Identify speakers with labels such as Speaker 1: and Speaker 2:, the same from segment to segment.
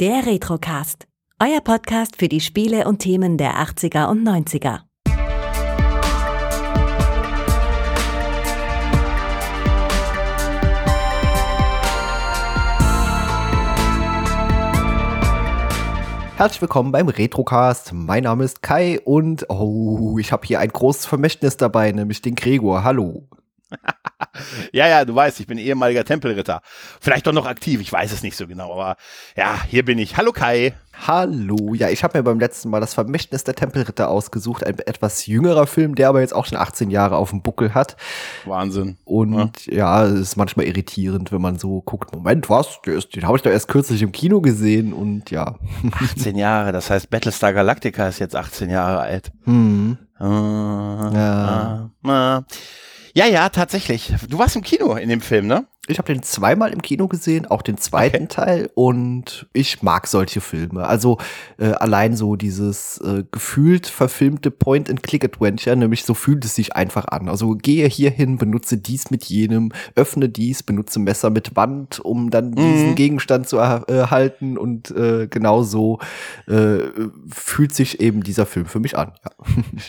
Speaker 1: Der Retrocast. Euer Podcast für die Spiele und Themen der 80er und 90er.
Speaker 2: Herzlich willkommen beim Retrocast. Mein Name ist Kai und oh, ich habe hier ein großes Vermächtnis dabei, nämlich den Gregor. Hallo.
Speaker 3: ja, ja, du weißt, ich bin ehemaliger Tempelritter. Vielleicht doch noch aktiv, ich weiß es nicht so genau, aber ja, hier bin ich. Hallo Kai.
Speaker 2: Hallo. Ja, ich habe mir beim letzten Mal das Vermächtnis der Tempelritter ausgesucht, ein etwas jüngerer Film, der aber jetzt auch schon 18 Jahre auf dem Buckel hat.
Speaker 3: Wahnsinn.
Speaker 2: Und ja, es ist manchmal irritierend, wenn man so guckt, Moment, was? Den habe ich doch erst kürzlich im Kino gesehen und ja.
Speaker 3: 18 Jahre, das heißt Battlestar Galactica ist jetzt 18 Jahre alt.
Speaker 2: Hm.
Speaker 3: Uh, ja. Uh, uh. Ja, ja, tatsächlich. Du warst im Kino in dem Film, ne?
Speaker 2: Ich habe den zweimal im Kino gesehen, auch den zweiten okay. Teil. Und ich mag solche Filme. Also äh, allein so dieses äh, gefühlt verfilmte Point-and-Click-Adventure, nämlich so fühlt es sich einfach an. Also gehe hier hin, benutze dies mit jenem, öffne dies, benutze Messer mit Wand, um dann mhm. diesen Gegenstand zu erhalten. Und äh, genau so äh, fühlt sich eben dieser Film für mich an.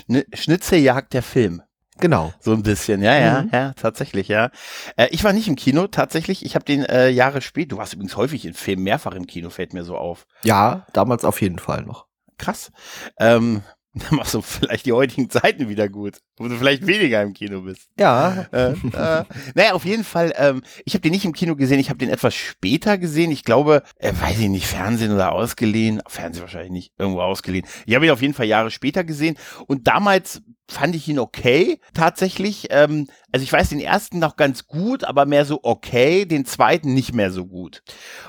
Speaker 3: Ja. Schnitzeljagd der Film.
Speaker 2: Genau.
Speaker 3: So ein bisschen, ja, ja, mhm. ja, tatsächlich, ja. Äh, ich war nicht im Kino, tatsächlich. Ich habe den äh, Jahre spät, du warst übrigens häufig in Filmen, mehrfach im Kino, fällt mir so auf.
Speaker 2: Ja, damals auf jeden Fall noch.
Speaker 3: Krass. Ähm, dann machst du vielleicht die heutigen Zeiten wieder gut, wo du vielleicht weniger im Kino bist.
Speaker 2: Ja.
Speaker 3: Äh, äh, naja, auf jeden Fall, ähm, ich habe den nicht im Kino gesehen, ich habe den etwas später gesehen. Ich glaube, äh, weiß ich nicht, Fernsehen oder ausgeliehen. Fernsehen wahrscheinlich nicht, irgendwo ausgeliehen. Ich habe ihn auf jeden Fall Jahre später gesehen und damals fand ich ihn okay, tatsächlich. Ähm, also ich weiß den ersten noch ganz gut, aber mehr so okay, den zweiten nicht mehr so gut.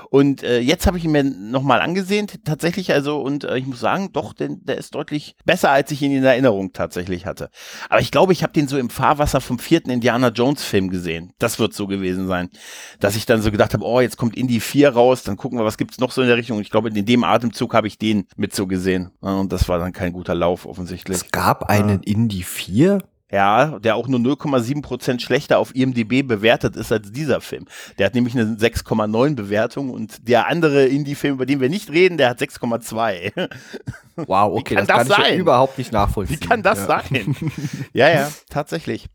Speaker 3: Und äh, jetzt habe ich ihn mir nochmal angesehen, tatsächlich, also, und äh, ich muss sagen, doch, denn, der ist deutlich besser, als ich ihn in Erinnerung tatsächlich hatte. Aber ich glaube, ich habe den so im Fahrwasser vom vierten Indiana Jones Film gesehen. Das wird so gewesen sein. Dass ich dann so gedacht habe, oh, jetzt kommt Indie 4 raus, dann gucken wir, was gibt's noch so in der Richtung. Und ich glaube, in dem Atemzug habe ich den mit so gesehen. Und das war dann kein guter Lauf offensichtlich.
Speaker 2: Es gab einen ja. Indie 4?
Speaker 3: Ja, der auch nur 0,7 Prozent schlechter auf IMDb bewertet ist als dieser Film. Der hat nämlich eine 6,9 Bewertung und der andere Indie-Film, über den wir nicht reden, der hat 6,2.
Speaker 2: Wow, okay, kann das, das kann sein? ich überhaupt nicht nachvollziehen.
Speaker 3: Wie kann das ja. sein? ja, ja, tatsächlich.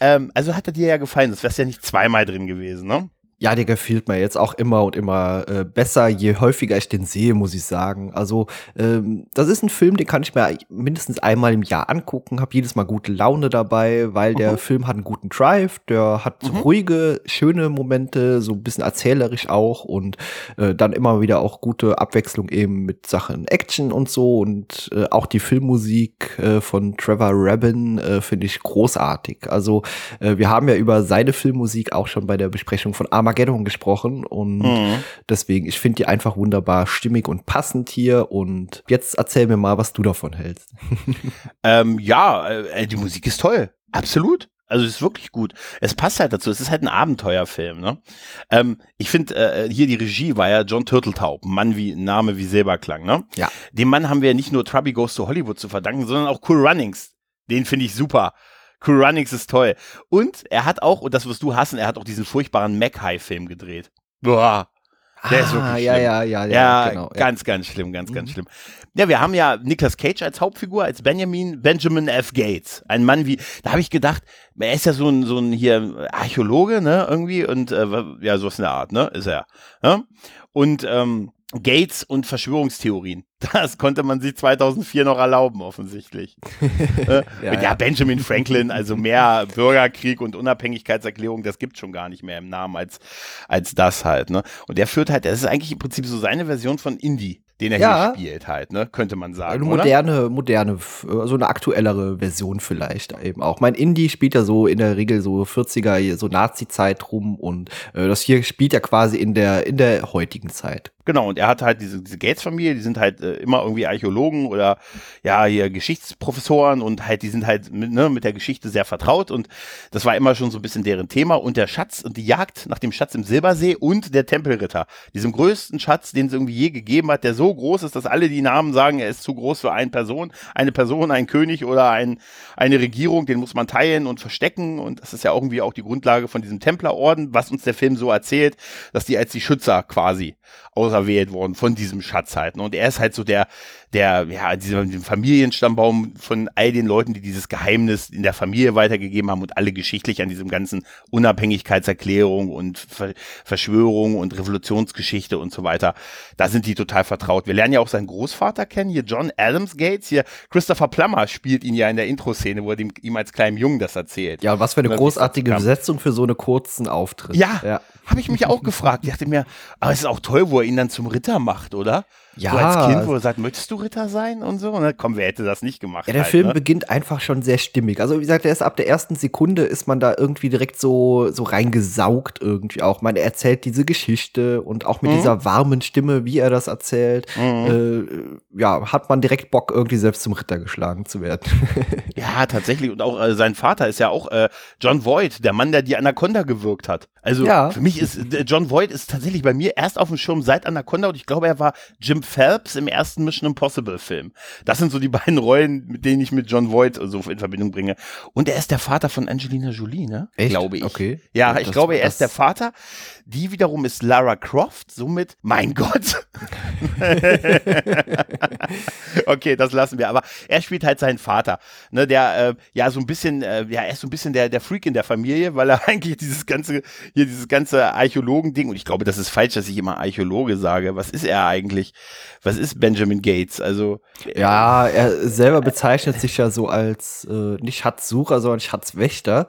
Speaker 3: Ähm, also hat er dir ja gefallen, das wär's ja nicht zweimal drin gewesen, ne?
Speaker 2: Ja, der gefiel mir jetzt auch immer und immer äh, besser, je häufiger ich den sehe, muss ich sagen. Also, ähm, das ist ein Film, den kann ich mir mindestens einmal im Jahr angucken, habe jedes Mal gute Laune dabei, weil der mhm. Film hat einen guten Drive, der hat mhm. ruhige, schöne Momente, so ein bisschen erzählerisch auch und äh, dann immer wieder auch gute Abwechslung eben mit Sachen Action und so und äh, auch die Filmmusik äh, von Trevor Rabin äh, finde ich großartig. Also, äh, wir haben ja über seine Filmmusik auch schon bei der Besprechung von Armageddon Armageddon gesprochen und mhm. deswegen, ich finde die einfach wunderbar stimmig und passend hier und jetzt erzähl mir mal, was du davon hältst.
Speaker 3: ähm, ja, äh, die Musik ist toll, absolut. Also es ist wirklich gut. Es passt halt dazu. Es ist halt ein Abenteuerfilm. Ne? Ähm, ich finde, äh, hier die Regie war ja John Turteltaub, Mann wie Name wie Silberklang. Ne?
Speaker 2: Ja.
Speaker 3: Dem Mann haben wir ja nicht nur Trubby Goes to Hollywood zu verdanken, sondern auch Cool Runnings. Den finde ich super. Runnings ist toll. Und er hat auch, und das wirst du hassen, er hat auch diesen furchtbaren Mac-High-Film gedreht. Boah. Der
Speaker 2: ah,
Speaker 3: ist wirklich
Speaker 2: ja,
Speaker 3: schlimm.
Speaker 2: ja, ja,
Speaker 3: ja, ja, genau, ganz, ja. ganz schlimm, ganz, mhm. ganz schlimm. Ja, wir haben ja Nicolas Cage als Hauptfigur, als Benjamin Benjamin F. Gates. Ein Mann wie, da habe ich gedacht, er ist ja so ein, so ein hier Archäologe, ne, irgendwie, und äh, ja, so ist eine Art, ne, ist er. Ja? Und ähm, Gates und Verschwörungstheorien. Das konnte man sich 2004 noch erlauben, offensichtlich. äh, ja, ja, Benjamin Franklin, also mehr Bürgerkrieg und Unabhängigkeitserklärung, das gibt schon gar nicht mehr im Namen als, als das halt. Ne? Und der führt halt, das ist eigentlich im Prinzip so seine Version von Indie den er ja. hier spielt halt, ne? Könnte man sagen.
Speaker 2: Eine moderne, oder? moderne, so eine aktuellere Version vielleicht eben auch. Mein Indie spielt ja so in der Regel so 40er, so Nazi-Zeit rum und äh, das hier spielt ja quasi in der, in der heutigen Zeit.
Speaker 3: Genau, und er hat halt diese, diese Gates-Familie, die sind halt äh, immer irgendwie Archäologen oder ja, hier Geschichtsprofessoren und halt, die sind halt mit, ne, mit der Geschichte sehr vertraut und das war immer schon so ein bisschen deren Thema und der Schatz und die Jagd nach dem Schatz im Silbersee und der Tempelritter, diesem größten Schatz, den es irgendwie je gegeben hat, der so groß ist, dass alle die Namen sagen, er ist zu groß für eine Person, eine Person, ein König oder ein, eine Regierung, den muss man teilen und verstecken und das ist ja irgendwie auch die Grundlage von diesem Templerorden, was uns der Film so erzählt, dass die als die Schützer quasi außer auserwählt worden von diesem Schatz halt. Ne? Und er ist halt so der, der, ja, diesem Familienstammbaum von all den Leuten, die dieses Geheimnis in der Familie weitergegeben haben und alle geschichtlich an diesem ganzen Unabhängigkeitserklärung und Ver Verschwörung und Revolutionsgeschichte und so weiter, da sind die total vertraut. Wir lernen ja auch seinen Großvater kennen, hier John Adams Gates, hier Christopher Plummer spielt ihn ja in der Intro-Szene, wo er dem, ihm als kleinem Jungen das erzählt.
Speaker 2: Ja, was für eine großartige Besetzung für so einen kurzen Auftritt.
Speaker 3: Ja, ja. Habe ich mich auch gefragt. Ich dachte mir, aber es ist auch toll, wo er ihn dann zum Ritter macht, oder? Ja. So als Kind, wo er sagt, möchtest du Ritter sein und so? Und dann, komm, wer hätte das nicht gemacht?
Speaker 2: Ja, der
Speaker 3: halt,
Speaker 2: Film
Speaker 3: ne?
Speaker 2: beginnt einfach schon sehr stimmig. Also, wie gesagt, erst ab der ersten Sekunde ist man da irgendwie direkt so, so reingesaugt irgendwie auch. Man erzählt diese Geschichte und auch mit mhm. dieser warmen Stimme, wie er das erzählt, mhm. äh, ja, hat man direkt Bock, irgendwie selbst zum Ritter geschlagen zu werden.
Speaker 3: ja, tatsächlich. Und auch äh, sein Vater ist ja auch äh, John Voight, der Mann, der die Anaconda gewirkt hat. Also ja. für mich ist John Voight ist tatsächlich bei mir erst auf dem Schirm seit Anaconda und ich glaube, er war Jim Phelps im ersten Mission Impossible Film. Das sind so die beiden Rollen, mit denen ich mit John Voight so in Verbindung bringe. Und er ist der Vater von Angelina Jolie, ne?
Speaker 2: Echt?
Speaker 3: Glaube ich.
Speaker 2: Okay.
Speaker 3: Ja, ich glaube, er ist der Vater. Die wiederum ist Lara Croft, somit, mein Gott. okay, das lassen wir. Aber er spielt halt seinen Vater, ne, der äh, ja so ein bisschen, äh, ja, er ist so ein bisschen der, der Freak in der Familie, weil er eigentlich dieses ganze, hier dieses ganze Archäologen-Ding, und ich glaube, das ist falsch, dass ich immer Archäologe sage. Was ist er eigentlich? Was ist Benjamin Gates? Also.
Speaker 2: Ja, er selber bezeichnet sich ja so als äh, nicht Schatzsucher, sondern Schatzwächter.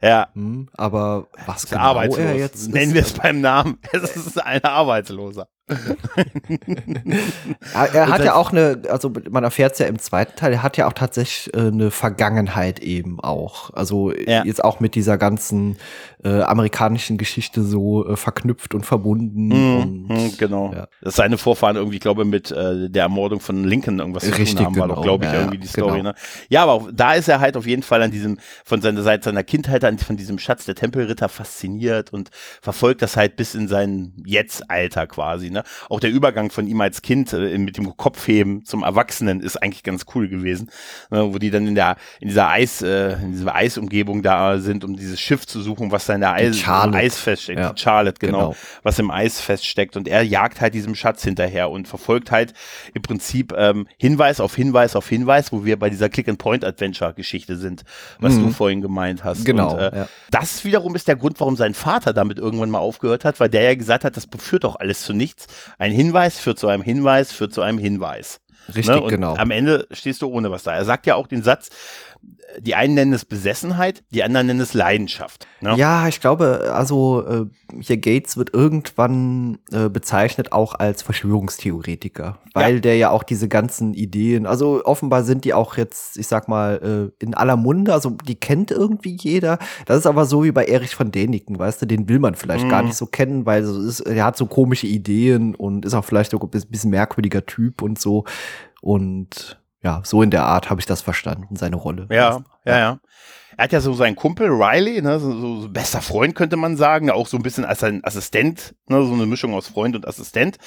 Speaker 3: Ja.
Speaker 2: Hm, aber was
Speaker 3: genau arbeitslos. er jetzt Nennen wir es beim Namen. Es ist ein Arbeitsloser.
Speaker 2: er hat ja auch eine, also man erfährt es ja im zweiten Teil, er hat ja auch tatsächlich äh, eine Vergangenheit eben auch. Also ja. jetzt auch mit dieser ganzen äh, amerikanischen Geschichte so äh, verknüpft und verbunden.
Speaker 3: Mhm,
Speaker 2: und,
Speaker 3: mhm, genau. Ja. Dass seine Vorfahren irgendwie, ich glaube, mit äh, der Ermordung von Lincoln irgendwas zu
Speaker 2: Richtig,
Speaker 3: tun haben,
Speaker 2: genau.
Speaker 3: war doch, glaube ich, ja, irgendwie die Story. Genau. Ne? Ja, aber auch, da ist er halt auf jeden Fall an diesem, von seiner Seite seiner Kindheit an, von diesem Schatz der Tempelritter fasziniert und verfolgt das halt bis in sein Jetzt-Alter quasi. Ne? Ne? Auch der Übergang von ihm als Kind äh, mit dem Kopfheben zum Erwachsenen ist eigentlich ganz cool gewesen, ne? wo die dann in der in dieser Eis äh, in dieser Eisumgebung da sind, um dieses Schiff zu suchen, was da in der Eis, Eis feststeckt. Ja. Charlotte, genau, genau, was im Eis feststeckt und er jagt halt diesem Schatz hinterher und verfolgt halt im Prinzip ähm, Hinweis auf Hinweis auf Hinweis, wo wir bei dieser Click-and-Point-Adventure-Geschichte sind, was mhm. du vorhin gemeint hast.
Speaker 2: Genau.
Speaker 3: Und, äh, ja. Das wiederum ist der Grund, warum sein Vater damit irgendwann mal aufgehört hat, weil der ja gesagt hat, das führt doch alles zu nichts. Ein Hinweis führt zu einem Hinweis, führt zu einem Hinweis.
Speaker 2: Richtig, ne? genau.
Speaker 3: Am Ende stehst du ohne was da. Er sagt ja auch den Satz, die einen nennen es Besessenheit, die anderen nennen es Leidenschaft. Ne?
Speaker 2: Ja, ich glaube, also äh, hier Gates wird irgendwann äh, bezeichnet auch als Verschwörungstheoretiker, weil ja. der ja auch diese ganzen Ideen, also offenbar sind die auch jetzt, ich sag mal, äh, in aller Munde, also die kennt irgendwie jeder. Das ist aber so wie bei Erich von Däniken, weißt du, den will man vielleicht mhm. gar nicht so kennen, weil so ist, er hat so komische Ideen und ist auch vielleicht so ein bisschen merkwürdiger Typ und so. Und ja, so in der Art habe ich das verstanden, seine Rolle.
Speaker 3: Ja, ja, ja. Er hat ja so seinen Kumpel Riley, ne, so, so bester Freund könnte man sagen, auch so ein bisschen als sein Assistent, ne, so eine Mischung aus Freund und Assistent.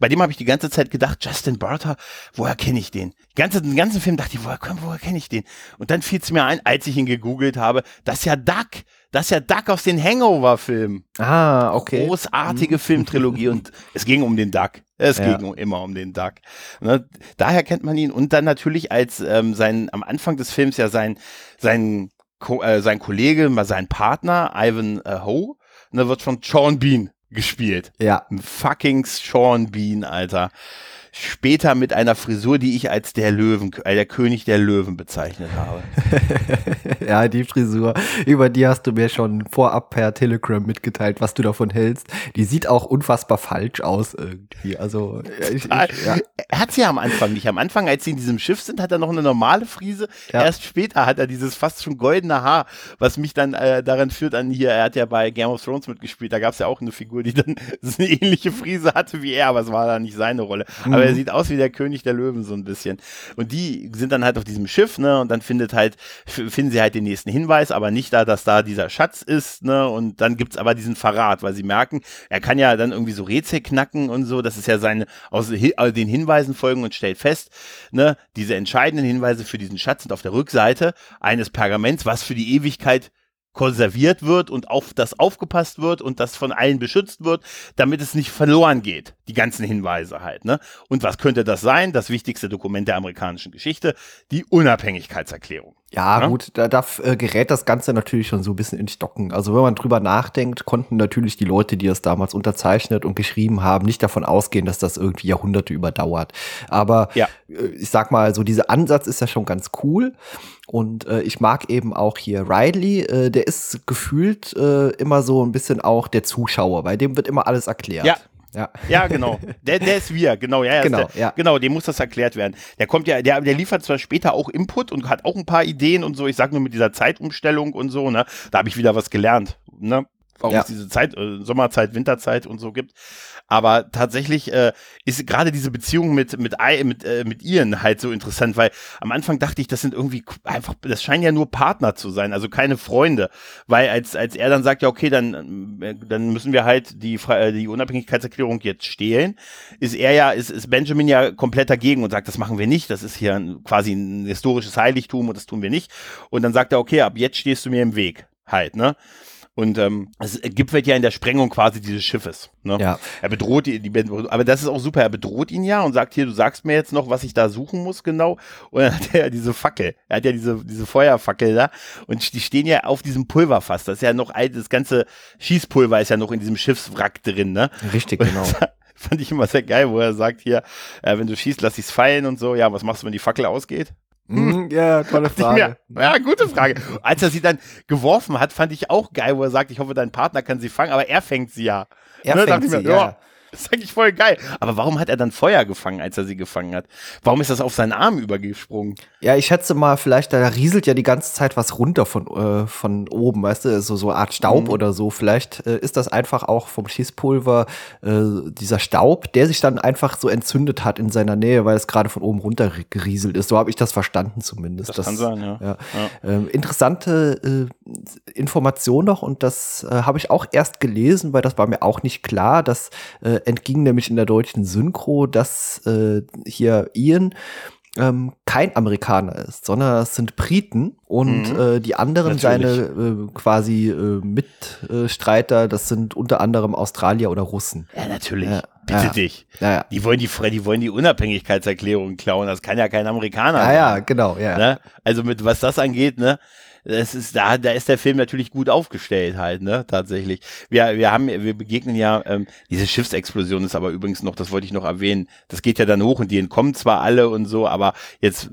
Speaker 3: Bei dem habe ich die ganze Zeit gedacht, Justin Barter, woher kenne ich den? Die ganze, den ganzen Film dachte ich, woher, woher kenne ich den? Und dann fiel es mir ein, als ich ihn gegoogelt habe, das ist ja Duck. Das ist ja Duck aus den Hangover-Filmen.
Speaker 2: Ah, okay.
Speaker 3: Großartige mhm. Filmtrilogie und es ging um den Duck. Es ja. ging immer um den Duck. Ne? Daher kennt man ihn und dann natürlich als ähm, sein am Anfang des Films ja sein sein Ko äh, sein Kollege, mal sein Partner Ivan äh, Ho, ne, wird von Sean Bean gespielt.
Speaker 2: Ja.
Speaker 3: Fucking Sean Bean, Alter später mit einer Frisur, die ich als der Löwen, äh, der König der Löwen bezeichnet habe.
Speaker 2: ja, die Frisur, über die hast du mir schon vorab per Telegram mitgeteilt, was du davon hältst. Die sieht auch unfassbar falsch aus irgendwie. Also
Speaker 3: ich, ich, ja. er hat sie ja am Anfang nicht. Am Anfang, als sie in diesem Schiff sind, hat er noch eine normale Frise. Ja. Erst später hat er dieses fast schon goldene Haar, was mich dann äh, daran führt an hier. Er hat ja bei Game of Thrones mitgespielt. Da gab es ja auch eine Figur, die dann eine ähnliche Frise hatte wie er, aber es war dann nicht seine Rolle. Mhm. Aber er sieht aus wie der König der Löwen so ein bisschen. Und die sind dann halt auf diesem Schiff, ne? Und dann findet halt, finden sie halt den nächsten Hinweis, aber nicht da, dass da dieser Schatz ist, ne? Und dann gibt's aber diesen Verrat, weil sie merken, er kann ja dann irgendwie so Rätsel knacken und so. Das ist ja seine, aus den Hinweisen folgen und stellt fest, ne? Diese entscheidenden Hinweise für diesen Schatz sind auf der Rückseite eines Pergaments, was für die Ewigkeit konserviert wird und auf das aufgepasst wird und das von allen beschützt wird, damit es nicht verloren geht die ganzen Hinweise halt. Ne? Und was könnte das sein? Das wichtigste Dokument der amerikanischen Geschichte, die Unabhängigkeitserklärung.
Speaker 2: Ja, ja, gut, da, da äh, gerät das Ganze natürlich schon so ein bisschen in Stocken. Also wenn man drüber nachdenkt, konnten natürlich die Leute, die es damals unterzeichnet und geschrieben haben, nicht davon ausgehen, dass das irgendwie Jahrhunderte überdauert. Aber ja. äh, ich sag mal, so dieser Ansatz ist ja schon ganz cool. Und äh, ich mag eben auch hier Riley, äh, der ist gefühlt äh, immer so ein bisschen auch der Zuschauer, bei dem wird immer alles erklärt.
Speaker 3: Ja, ja. ja, genau. Der, der ist wir, genau, ja,
Speaker 2: genau,
Speaker 3: der,
Speaker 2: ja.
Speaker 3: genau, dem muss das erklärt werden. Der kommt ja, der, der liefert zwar später auch Input und hat auch ein paar Ideen und so. Ich sag nur mit dieser Zeitumstellung und so, ne, da habe ich wieder was gelernt, ne, warum ja. es diese Zeit, äh, Sommerzeit, Winterzeit und so gibt. Aber tatsächlich äh, ist gerade diese Beziehung mit mit mit, äh, mit Ian halt so interessant, weil am Anfang dachte ich, das sind irgendwie einfach, das scheinen ja nur Partner zu sein, also keine Freunde, weil als als er dann sagt, ja okay, dann äh, dann müssen wir halt die äh, die Unabhängigkeitserklärung jetzt stehlen, ist er ja ist ist Benjamin ja komplett dagegen und sagt, das machen wir nicht, das ist hier ein, quasi ein historisches Heiligtum und das tun wir nicht. Und dann sagt er, okay, ab jetzt stehst du mir im Weg, halt, ne? Und ähm, es gibt ja in der Sprengung quasi dieses Schiffes. Ne?
Speaker 2: Ja.
Speaker 3: Er bedroht die, die, aber das ist auch super. Er bedroht ihn ja und sagt hier, du sagst mir jetzt noch, was ich da suchen muss genau. Und dann hat er ja diese Fackel. Er hat ja diese diese Feuerfackel da und die stehen ja auf diesem Pulverfass. Das ist ja noch alt. Das ganze Schießpulver ist ja noch in diesem Schiffswrack drin. Ne?
Speaker 2: Richtig, genau.
Speaker 3: fand ich immer sehr geil, wo er sagt hier, äh, wenn du schießt, lass ich's fallen und so. Ja, was machst du, wenn die Fackel ausgeht?
Speaker 2: Hm, ja, tolle Frage.
Speaker 3: Ja, gute Frage. Als er sie dann geworfen hat, fand ich auch geil, wo er sagt, ich hoffe, dein Partner kann sie fangen, aber er fängt sie ja.
Speaker 2: Er ne, fängt sie, mir, ja.
Speaker 3: Das ist eigentlich voll geil. Aber warum hat er dann Feuer gefangen, als er sie gefangen hat? Warum ist das auf seinen Arm übergesprungen?
Speaker 2: Ja, ich schätze mal, vielleicht, da rieselt ja die ganze Zeit was runter von, äh, von oben, weißt du, so, so eine Art Staub mhm. oder so. Vielleicht äh, ist das einfach auch vom Schießpulver äh, dieser Staub, der sich dann einfach so entzündet hat in seiner Nähe, weil es gerade von oben runter gerieselt ist. So habe ich das verstanden zumindest.
Speaker 3: Das, das kann sein, ja.
Speaker 2: ja. ja. Ähm, interessante äh, Information noch und das äh, habe ich auch erst gelesen, weil das war mir auch nicht klar, dass äh, entging nämlich in der deutschen Synchro, dass äh, hier Ian ähm, kein Amerikaner ist, sondern es sind Briten und mhm. äh, die anderen Natürlich. seine äh, quasi äh, Mitstreiter, das sind unter anderem Australier oder Russen.
Speaker 3: Ja, natürlich. Ja. Bitte
Speaker 2: ja.
Speaker 3: dich.
Speaker 2: Ja.
Speaker 3: Die wollen die, die wollen die Unabhängigkeitserklärung klauen. Das kann ja kein Amerikaner
Speaker 2: ja. Ja, genau, ja.
Speaker 3: Ne? Also mit was das angeht, ne, das ist da, da ist der Film natürlich gut aufgestellt halt, ne, tatsächlich. Wir, wir haben, wir begegnen ja, ähm, diese Schiffsexplosion ist aber übrigens noch, das wollte ich noch erwähnen, das geht ja dann hoch und die entkommen zwar alle und so, aber jetzt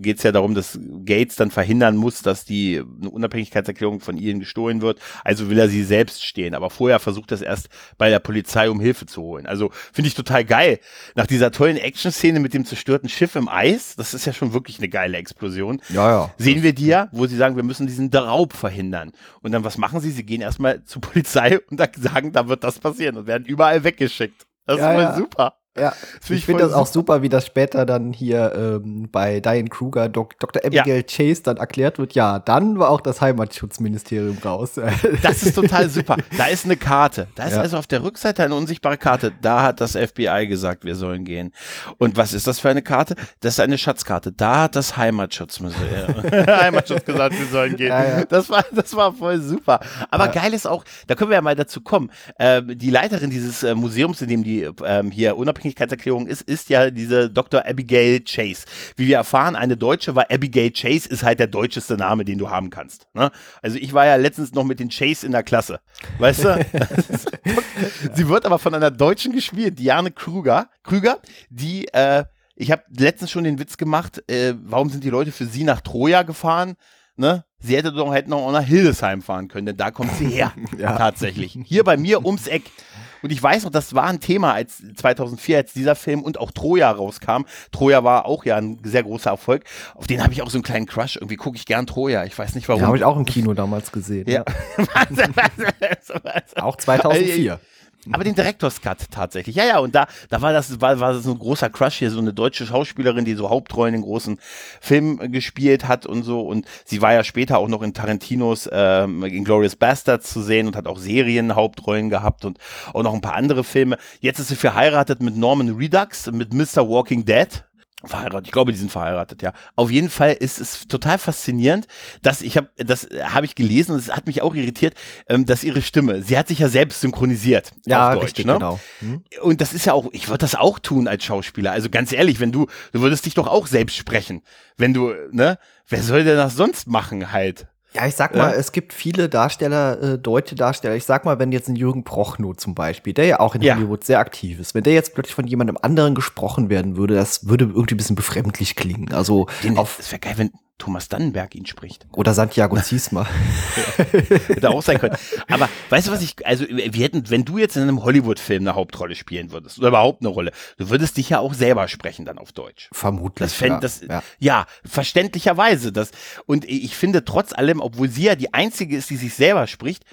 Speaker 3: geht es ja darum, dass Gates dann verhindern muss, dass die Unabhängigkeitserklärung von ihnen gestohlen wird. Also will er sie selbst stehen. Aber vorher versucht das erst bei der Polizei, um Hilfe zu holen. Also finde ich total geil. Nach dieser tollen Action-Szene mit dem zerstörten Schiff im Eis, das ist ja schon wirklich eine geile Explosion.
Speaker 2: Ja, ja.
Speaker 3: Sehen wir die ja, wo sie sagen, wir müssen diesen Raub verhindern. Und dann was machen sie? Sie gehen erstmal zur Polizei und sagen, da wird das passieren und werden überall weggeschickt. Das ja, ist voll ja. super.
Speaker 2: Ja, find ich, finde das auch super, wie das später dann hier ähm, bei Diane Kruger, Dok Dr. Abigail ja. Chase dann erklärt wird. Ja, dann war auch das Heimatschutzministerium raus.
Speaker 3: Das ist total super. Da ist eine Karte. Da ist ja. also auf der Rückseite eine unsichtbare Karte. Da hat das FBI gesagt, wir sollen gehen. Und was ist das für eine Karte? Das ist eine Schatzkarte. Da hat das Heimatschutzmuseum, Heimatschutz gesagt, wir sollen gehen. Ja, das war, das war voll super. Aber geil ist auch, da können wir ja mal dazu kommen. Ähm, die Leiterin dieses äh, Museums, in dem die ähm, hier unabhängig Unabhängigkeitserklärung ist, ist ja diese Dr. Abigail Chase. Wie wir erfahren, eine Deutsche war Abigail Chase, ist halt der deutscheste Name, den du haben kannst. Ne? Also ich war ja letztens noch mit den Chase in der Klasse. Weißt du? Sie wird aber von einer Deutschen gespielt, Diane Krüger, Krüger, die äh, ich habe letztens schon den Witz gemacht, äh, warum sind die Leute für sie nach Troja gefahren? Ne? Sie hätte doch hätten auch nach Hildesheim fahren können, denn da kommt sie her. ja. Tatsächlich. Hier bei mir ums Eck. Und ich weiß noch, das war ein Thema als 2004, als dieser Film und auch Troja rauskam. Troja war auch ja ein sehr großer Erfolg. Auf den habe ich auch so einen kleinen Crush. Irgendwie gucke ich gern Troja. Ich weiß nicht warum. Ja,
Speaker 2: habe ich auch im Kino damals gesehen.
Speaker 3: Ja.
Speaker 2: ja. auch 2004.
Speaker 3: Aber den Director's Cut tatsächlich. Ja, ja, und da, da war das, war, war so ein großer Crush hier, so eine deutsche Schauspielerin, die so Hauptrollen in großen Filmen gespielt hat und so. Und sie war ja später auch noch in Tarantinos ähm, Inglourious Bastards zu sehen und hat auch Serien Hauptrollen gehabt und auch noch ein paar andere Filme. Jetzt ist sie verheiratet mit Norman Redux, mit Mr. Walking Dead. Verheiratet, ich glaube, die sind verheiratet, ja. Auf jeden Fall ist es total faszinierend, dass ich habe, das habe ich gelesen und es hat mich auch irritiert, ähm, dass ihre Stimme, sie hat sich ja selbst synchronisiert
Speaker 2: Ja,
Speaker 3: Deutsch,
Speaker 2: richtig,
Speaker 3: ne?
Speaker 2: genau. Hm?
Speaker 3: Und das ist ja auch, ich würde das auch tun als Schauspieler. Also ganz ehrlich, wenn du, du würdest dich doch auch selbst sprechen, wenn du, ne? Wer soll denn das sonst machen halt?
Speaker 2: Ja, ich sag mal, es gibt viele Darsteller, äh, deutsche Darsteller. Ich sag mal, wenn jetzt ein Jürgen Prochnow zum Beispiel, der ja auch in
Speaker 3: Ja.
Speaker 2: Hollywood sehr aktiv ist, wenn der jetzt plötzlich von jemandem anderen gesprochen werden würde, das würde irgendwie ein bisschen befremdlich klingen. Also
Speaker 3: Den,
Speaker 2: auf
Speaker 3: es wäre geil, wenn Thomas Dannenberg ihn spricht.
Speaker 2: oder Santiago Ziesma.
Speaker 3: Hätte auch sein können. Aber weißt du, was ich, also wir hätten, wenn du jetzt in einem Hollywood-Film eine Hauptrolle spielen würdest, oder überhaupt eine Rolle, du würdest dich ja auch selber sprechen dann auf Deutsch.
Speaker 2: Vermutlich.
Speaker 3: Das fänd,
Speaker 2: ja.
Speaker 3: das,
Speaker 2: ja.
Speaker 3: ja. verständlicherweise. Das, und ich finde trotz allem, obwohl sie ja die einzige ist, die sich selber spricht,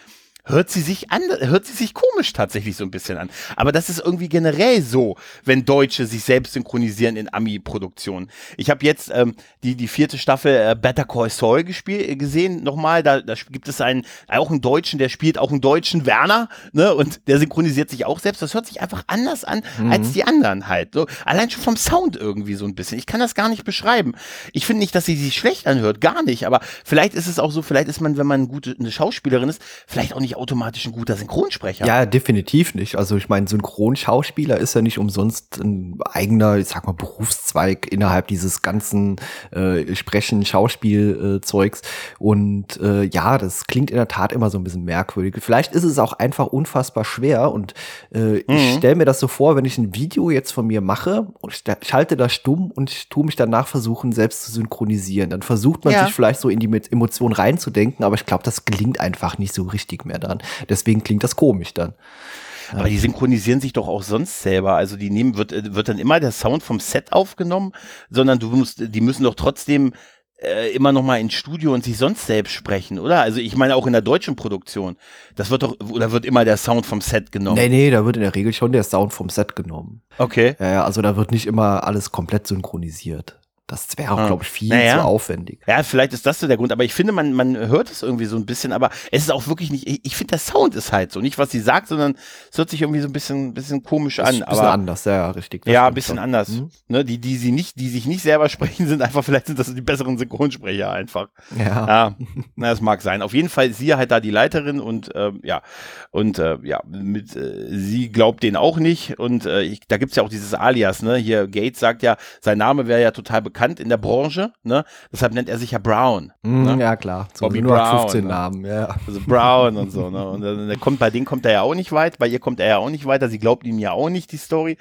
Speaker 3: hört sie sich an, hört sie sich komisch tatsächlich so ein bisschen an. Aber das ist irgendwie generell so, wenn Deutsche sich selbst synchronisieren in Ami-Produktionen. Ich habe jetzt ähm, die, die vierte Staffel äh, Better Call Saul gespielt, äh, gesehen, nochmal, da, da gibt es einen, auch einen Deutschen, der spielt auch einen deutschen Werner, ne, und der synchronisiert sich auch selbst. Das hört sich einfach anders an als die anderen halt. So, allein schon vom Sound irgendwie so ein bisschen. Ich kann das gar nicht beschreiben. Ich finde nicht, dass sie sich schlecht anhört, gar nicht, aber vielleicht ist es auch so, vielleicht ist man, wenn man eine gute eine Schauspielerin ist, vielleicht auch nicht automatisch ein guter Synchronsprecher.
Speaker 2: Ja, definitiv nicht. Also ich meine, Synchronschauspieler ist ja nicht umsonst ein eigener, ich sag mal, Berufszweig innerhalb dieses ganzen äh, Sprechen, Schauspielzeugs. und äh, ja, das klingt in der Tat immer so ein bisschen merkwürdig. Vielleicht ist es auch einfach unfassbar schwer und äh, ich stelle mir das so vor, wenn ich ein Video jetzt von mir mache und ich schalte das stumm und ich tue mich danach versuchen, selbst zu synchronisieren. Dann versucht man
Speaker 3: Ja.
Speaker 2: sich vielleicht so in die Emotionen reinzudenken, aber ich glaube, das gelingt einfach nicht so richtig mehr dann. Deswegen klingt das komisch dann.
Speaker 3: Aber die synchronisieren sich doch auch sonst selber. Also die nehmen, wird, äh, wird dann immer der Sound vom Set aufgenommen, sondern du musst, die müssen doch trotzdem äh, immer noch mal ins Studio und sich sonst selbst sprechen, oder? Also ich meine auch in der deutschen Produktion. Das wird doch, oder wird immer der Sound vom Set genommen?
Speaker 2: Nee, nee, da wird in der Regel schon der Sound vom Set genommen.
Speaker 3: Okay.
Speaker 2: Ja, also da wird nicht immer alles komplett synchronisiert. Das wäre auch,
Speaker 3: Ah.
Speaker 2: glaube ich, viel
Speaker 3: Naja.
Speaker 2: zu aufwendig.
Speaker 3: Ja, vielleicht ist das so der Grund, aber ich finde, man, man hört es irgendwie so ein bisschen, aber es ist auch wirklich nicht, ich, ich finde, der Sound ist halt so, nicht was sie sagt, sondern es hört sich irgendwie so ein bisschen, bisschen komisch
Speaker 2: Ist
Speaker 3: an.
Speaker 2: ein bisschen
Speaker 3: aber
Speaker 2: anders, ja, richtig.
Speaker 3: Ja, ein bisschen
Speaker 2: schon.
Speaker 3: anders.
Speaker 2: Mhm.
Speaker 3: Ne, die, die sie nicht, die sich nicht selber sprechen, sind einfach, vielleicht sind das die besseren Synchronsprecher einfach.
Speaker 2: Ja.
Speaker 3: Ja, na, das mag sein. Auf jeden Fall ist sie halt da die Leiterin und ähm, ja, und äh, ja, mit äh, sie glaubt den auch nicht. Und äh, ich, da gibt's ja auch dieses Alias, ne? Hier, Gates sagt ja, sein Name wäre ja total bekannt in der Branche, ne? Deshalb nennt er sich ja Brown.
Speaker 2: Mhm,
Speaker 3: ne?
Speaker 2: ja, klar. So
Speaker 3: Bobby
Speaker 2: nur
Speaker 3: Brown,
Speaker 2: 15
Speaker 3: ne?
Speaker 2: Namen, ja.
Speaker 3: Also Brown und so, ne? Und dann, kommt bei denen kommt er ja auch nicht weit, bei ihr kommt er ja auch nicht weiter, sie glaubt ihm ja auch nicht die Story.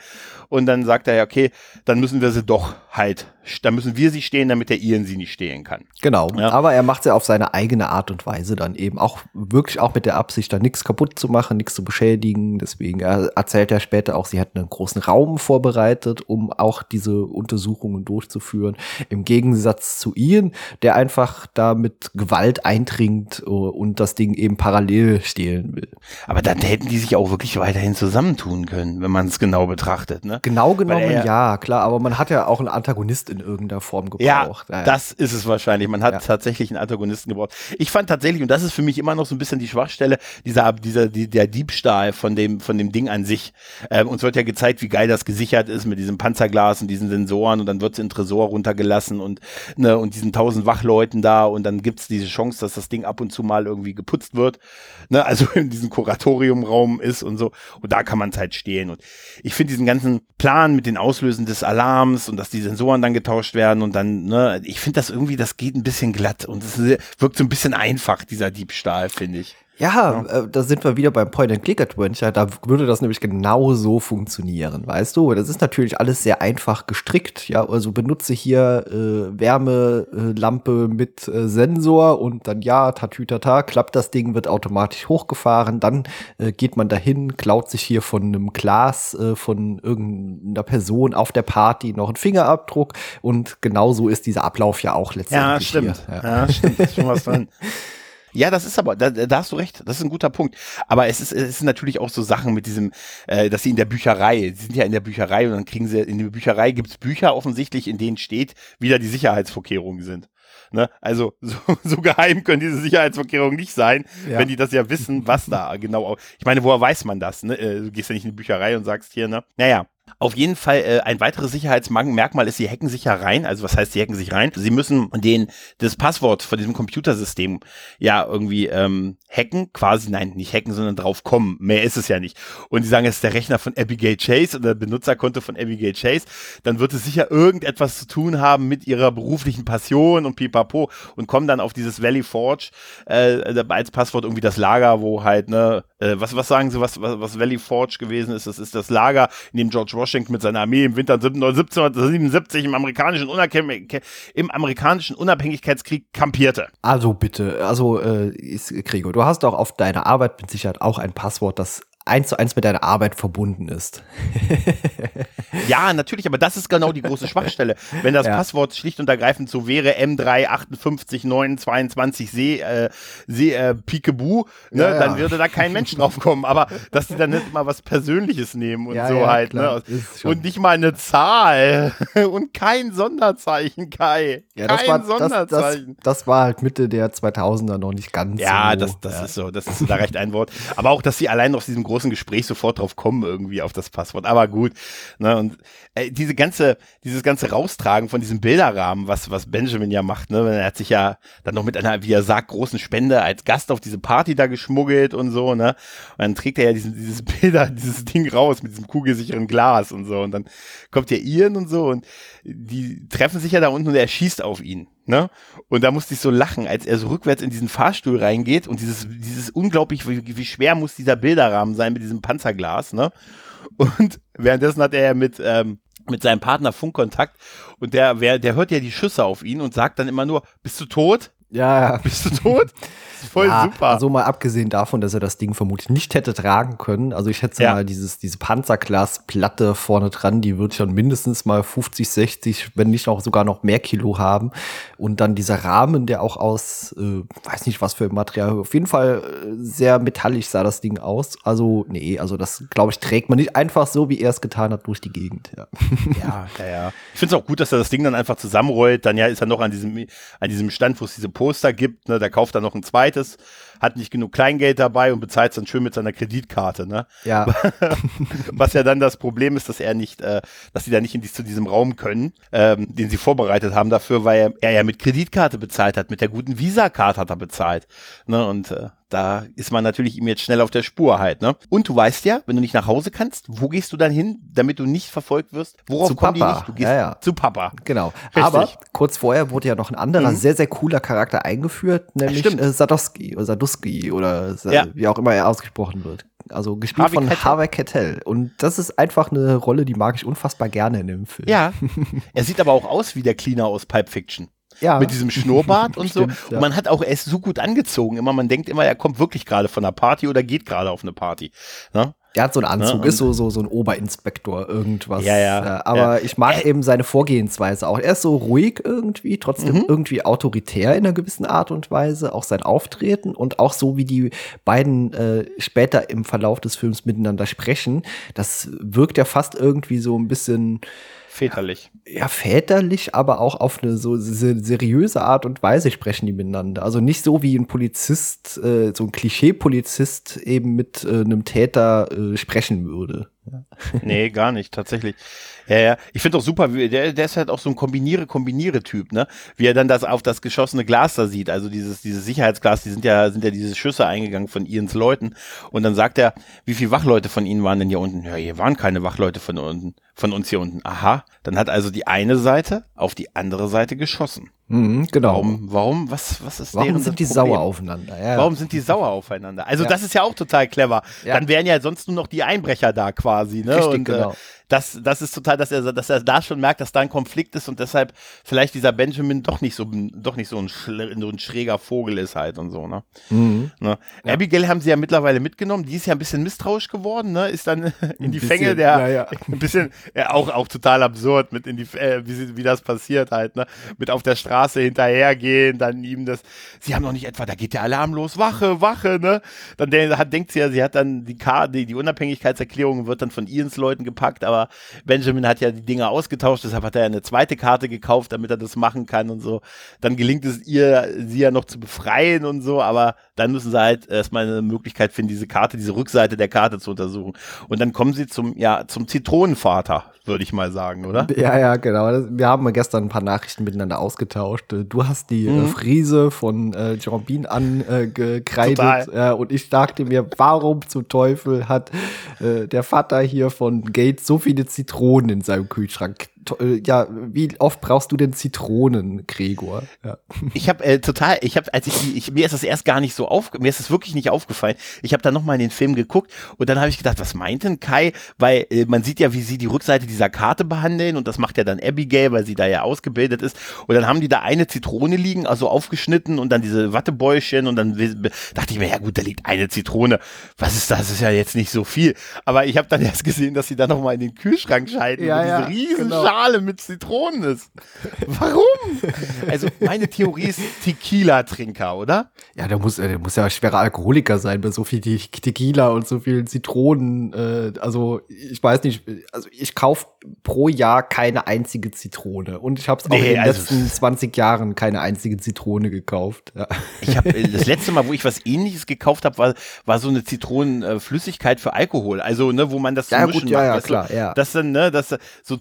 Speaker 3: Und dann sagt er ja, okay, dann müssen wir sie doch halt, dann müssen wir sie stehen, damit der Ian sie nicht stehlen kann.
Speaker 2: Genau.
Speaker 3: Ja.
Speaker 2: Aber er macht es ja auf seine eigene Art und Weise dann eben auch wirklich auch mit der Absicht, da nichts kaputt zu machen, nichts zu beschädigen. Deswegen er erzählt er später auch, sie hätten einen großen Raum vorbereitet, um auch diese Untersuchungen durchzuführen. Im Gegensatz zu Ian, der einfach da mit Gewalt eindringt äh, und das Ding eben parallel stehlen will.
Speaker 3: Aber dann hätten die sich auch wirklich weiterhin zusammentun können, wenn man es genau betrachtet, ne?
Speaker 2: Genau genommen, ja, klar, aber man hat ja auch einen Antagonist in irgendeiner Form gebraucht. Ja, ja.
Speaker 3: das ist es wahrscheinlich. Man hat
Speaker 2: Ja.
Speaker 3: tatsächlich einen Antagonisten gebraucht. Ich fand tatsächlich, und das ist für mich immer noch so ein bisschen die Schwachstelle, dieser, dieser, die, der Diebstahl von dem, von dem Ding an sich. Ähm, uns wird ja gezeigt, wie geil das gesichert ist mit diesem Panzerglas und diesen Sensoren und dann wird es in Tresor runtergelassen und, ne, und diesen tausend Wachleuten da und dann gibt's diese Chance, dass das Ding ab und zu mal irgendwie geputzt wird. Ne, also in diesem Kuratoriumraum ist und so. Und da kann man es halt stehlen. Und ich finde diesen ganzen Plan mit den Auslösen des Alarms und dass die Sensoren dann getauscht werden und dann, ne, ich finde das irgendwie, das geht ein bisschen glatt und es wirkt so ein bisschen einfach, dieser Diebstahl, finde ich.
Speaker 2: Ja, äh, da sind wir wieder beim Point-and-Click-Adventure. Da würde das nämlich genau so funktionieren, weißt du? Das ist natürlich alles sehr einfach gestrickt. Ja, also benutze hier äh, Wärmelampe mit äh, Sensor und dann ja, tatütata, klappt das Ding, wird automatisch hochgefahren. Dann äh, geht man dahin, klaut sich hier von einem Glas äh, von irgendeiner Person auf der Party noch einen Fingerabdruck und genauso ist dieser Ablauf ja auch letztendlich. Hier. Ja.
Speaker 3: Ja, stimmt. Ist schon was dran. Ja, das ist aber, da, da hast du recht, das ist ein guter Punkt. Aber es ist, es ist natürlich auch so Sachen mit diesem, äh, dass sie in der Bücherei, sie sind ja in der Bücherei und dann kriegen sie, in der Bücherei gibt's Bücher offensichtlich, in denen steht, wie da die Sicherheitsvorkehrungen sind. Ne? Also so, so geheim können diese Sicherheitsvorkehrungen nicht sein,
Speaker 2: Ja.
Speaker 3: wenn die das ja wissen, was da genau. au- Ich meine, woher weiß man das? Ne? Äh, Du gehst ja nicht in die Bücherei und sagst hier, ne? Naja, Auf jeden Fall äh, ein weiteres Sicherheitsmerkmal ist, sie hacken sich ja rein. Also was heißt, sie hacken sich rein? Sie müssen den das Passwort von diesem Computersystem ja irgendwie ähm, hacken, quasi nein, nicht hacken, sondern drauf kommen. Mehr ist es ja nicht. Und die sagen, es ist der Rechner von Abigail Chase oder Benutzerkonto von Abigail Chase. Dann wird es sicher irgendetwas zu tun haben mit ihrer beruflichen Passion und pipapo und kommen dann auf dieses Valley Forge äh, als Passwort irgendwie das Lager, wo halt ne äh, was was sagen Sie, was, was was Valley Forge gewesen ist? Das ist das Lager, in dem George Washington mit seiner Armee im Winter 1777 im amerikanischen, im amerikanischen Unabhängigkeitskrieg kampierte.
Speaker 2: Also bitte, also äh, Gregor, du hast doch auf deiner Arbeit mit Sicherheit auch ein Passwort, das eins zu eins mit deiner Arbeit verbunden ist.
Speaker 3: ja, natürlich, aber das ist genau die große Schwachstelle. Wenn das ja. Passwort schlicht und ergreifend so wäre, M3589222 See, äh, See äh, Peekaboo, ne, ja, ja. dann würde da kein Mensch drauf kommen. Aber dass die dann nicht mal was Persönliches nehmen und so halt. Ne? Und nicht mal eine Zahl und kein Sonderzeichen, Kai.
Speaker 2: Ja, das
Speaker 3: kein
Speaker 2: war, Sonderzeichen. Das, das, das, war halt Mitte der 2000er noch nicht ganz
Speaker 3: ja, so. Das, das ist so, das ist da recht ein Wort. Aber auch, dass sie allein aus diesem großen Gespräch sofort drauf kommen, irgendwie auf das Passwort. Aber gut. Ne? Und äh, diese ganze, dieses ganze Raustragen von diesem Bilderrahmen, was, was Benjamin ja macht, ne? Er hat sich ja dann noch mit einer, wie er sagt, großen Spende als Gast auf diese Party da geschmuggelt und so, ne? Und dann trägt er ja diesen, dieses Bilder, dieses Ding raus mit diesem kugelsicheren Glas und so. Und dann kommt ja Ian und so und die treffen sich ja da unten und er schießt auf ihn. Ne? Und da musste ich so lachen, als er so rückwärts in diesen Fahrstuhl reingeht und dieses, dieses unglaublich, wie, wie schwer muss dieser Bilderrahmen sein mit diesem Panzerglas, ne? Und währenddessen hat er ja mit, ähm, mit seinem Partner Funkkontakt und der, wer, der hört ja die Schüsse auf ihn und sagt dann immer nur, bist du tot?
Speaker 2: Ja,
Speaker 3: Bist du tot?
Speaker 2: voll ja, super. Also mal abgesehen davon, dass er das Ding vermutlich nicht hätte tragen können. Also ich schätze ja. mal, dieses, diese Panzerglasplatte vorne dran, die wird schon mindestens mal 50, 60, wenn nicht auch sogar noch mehr Kilo haben. Und dann dieser Rahmen, der auch aus, äh, weiß nicht was für Material, auf jeden Fall äh, sehr metallisch sah das Ding aus. Also, nee, also das, glaube ich, trägt man nicht einfach so, wie er es getan hat, durch die Gegend.
Speaker 3: Ja, ja, ja. ja. Ich finde es auch gut, dass er das Ding dann einfach zusammenrollt. Dann ja ist er noch an diesem, an diesem Stand, wo es diese Poster gibt. Ne? Da kauft er noch ein zweites, hat nicht genug Kleingeld dabei und bezahlt es dann schön mit seiner Kreditkarte. Ne?
Speaker 2: Ja.
Speaker 3: Was ja dann das Problem ist, dass er nicht, äh, dass sie da nicht in die, zu diesem Raum können, ähm, den sie vorbereitet haben dafür, weil er, er ja mit Kreditkarte bezahlt hat, mit der guten Visa-Card hat er bezahlt. Ne? Und äh, da ist man natürlich ihm jetzt schnell auf der Spur halt, ne? Und du weißt ja, wenn du nicht nach Hause kannst, wo gehst du dann hin, damit du nicht verfolgt wirst? Worauf
Speaker 2: zu
Speaker 3: Papa. nicht?
Speaker 2: Du gehst ja, ja.
Speaker 3: zu Papa.
Speaker 2: Genau. Richtig. Aber kurz vorher wurde ja noch ein anderer mhm. sehr, sehr cooler Charakter eingeführt, nämlich äh, Sadowski oder Sadowski oder ja. wie auch immer er ausgesprochen wird. Also gespielt Harvey von Kettel. Harvey Kettel. Und das ist einfach eine Rolle, die mag ich unfassbar gerne in dem Film.
Speaker 3: Ja. er sieht aber auch aus wie der Cleaner aus Pipe Fiction ja. mit diesem Schnurrbart und Stimmt, so. Ja. Und man hat auch, er ist so gut angezogen. Immer, man denkt immer, er kommt wirklich gerade von einer Party oder geht gerade auf eine Party. Ne?
Speaker 2: Er hat so einen Anzug, ja, ist so, so, so ein Oberinspektor, irgendwas.
Speaker 3: Ja, ja.
Speaker 2: Aber ja. ich mag äh, eben seine Vorgehensweise auch. Er ist so ruhig irgendwie, trotzdem mhm. irgendwie autoritär in einer gewissen Art und Weise. Auch sein Auftreten und auch so, wie die beiden äh, später im Verlauf des Films miteinander sprechen. Das wirkt ja fast irgendwie so ein bisschen
Speaker 3: Väterlich.
Speaker 2: Ja, väterlich, aber auch auf eine so seriöse Art und Weise sprechen die miteinander. Also nicht so wie ein Polizist, äh, so ein Klischee-Polizist eben mit äh, einem Täter äh, sprechen würde.
Speaker 3: Nee, gar nicht, tatsächlich. Ja, ja. Ich finde auch super, wie, der, der ist halt auch so ein Kombiniere-Kombiniere-Typ, ne? Wie er dann das auf das geschossene Glas da sieht, also dieses, dieses Sicherheitsglas, die sind ja, sind ja diese Schüsse eingegangen von Ians Leuten. Und dann sagt er, wie viele Wachleute von ihnen waren denn hier unten? Ja, hier waren keine Wachleute von unten, von uns hier unten. Aha. Dann hat also die eine Seite auf die andere Seite geschossen.
Speaker 2: Mhm, genau.
Speaker 3: Warum, warum, was, was ist
Speaker 2: Warum sind die Problem? sauer aufeinander?
Speaker 3: Ja. Warum sind die sauer aufeinander? Also, ja. das ist ja auch total clever. Ja. Dann wären ja sonst nur noch die Einbrecher da quasi, ne?
Speaker 2: Richtig, Und, äh, genau. Äh,
Speaker 3: das, das ist total, dass er, dass er da schon merkt, dass da ein Konflikt ist und deshalb vielleicht dieser Benjamin doch nicht so, doch nicht so ein, so ein schräger Vogel ist halt und so, ne? Mhm. ne? Ja. Abigail haben sie ja mittlerweile mitgenommen, die ist ja ein bisschen misstrauisch geworden, ne? Ist dann in die bisschen, Fänge der, ja, ja. ein bisschen, ja, auch, auch total absurd mit in die, äh, wie, wie das passiert halt, ne? Mit auf der Straße hinterhergehen, dann ihm das, sie haben noch nicht etwa, da geht der Alarm los, Wache, Wache, ne? Dann hat, denkt sie ja, sie hat dann die Karte, die, die Unabhängigkeitserklärung wird dann von Ians Leuten gepackt, aber aber Benjamin hat ja die Dinge ausgetauscht, deshalb hat er eine zweite Karte gekauft, damit er das machen kann und so. Dann gelingt es ihr, sie ja noch zu befreien und so, aber dann müssen sie halt erstmal eine Möglichkeit finden, diese Karte, diese Rückseite der Karte zu untersuchen. Und dann kommen sie zum, ja, zum Zitronenvater, würde ich mal sagen, oder?
Speaker 2: Ja, ja, genau. Wir haben gestern ein paar Nachrichten miteinander ausgetauscht. Du hast die äh, mhm. Frise von äh, Jean angekreidet äh, und ich dachte mir, warum zum Teufel hat äh, der Vater hier von Gates so viele Zitronen in seinem Kühlschrank? Äh, ja, wie oft brauchst du denn Zitronen, Gregor? Ja.
Speaker 3: Ich habe äh, total, ich habe, als ich, ich, mir ist das erst gar nicht so auf, mir ist das wirklich nicht aufgefallen. Ich habe dann noch mal in den Film geguckt und dann habe ich gedacht, was meint denn Kai? Weil äh, man sieht ja, wie sie die Rückseite dieser Karte behandeln und das macht ja dann Abigail, weil sie da ja ausgebildet ist. Und dann haben die da eine Zitrone liegen, also aufgeschnitten und dann diese Wattebäuschen und dann dachte ich mir, ja gut, da liegt eine Zitrone. Was ist das? Das ist ja jetzt nicht so viel. Aber ich habe dann erst gesehen, dass sie da noch mal in den Kühlschrank schalten
Speaker 2: ja,
Speaker 3: und
Speaker 2: ja,
Speaker 3: diese riesen
Speaker 2: genau.
Speaker 3: Schale mit Zitronen ist. Warum? Also meine Theorie ist Tequila-Trinker, oder?
Speaker 2: Ja, der muss, der muss ja schwerer Alkoholiker sein bei so viel Tequila und so vielen Zitronen. Äh, also ich weiß nicht, also ich kaufe pro Jahr keine einzige Zitrone und ich habe es auch nee, in den also letzten 20 Jahren keine einzige Zitrone gekauft. Ja.
Speaker 3: Ich habe äh, das letzte Mal, wo ich was Ähnliches gekauft habe, war, war so eine Zitronenflüssigkeit für Alkohol. Also ne, wo man das
Speaker 2: ja, gut, ja, ja, klar, ja.
Speaker 3: Das dann ne, das so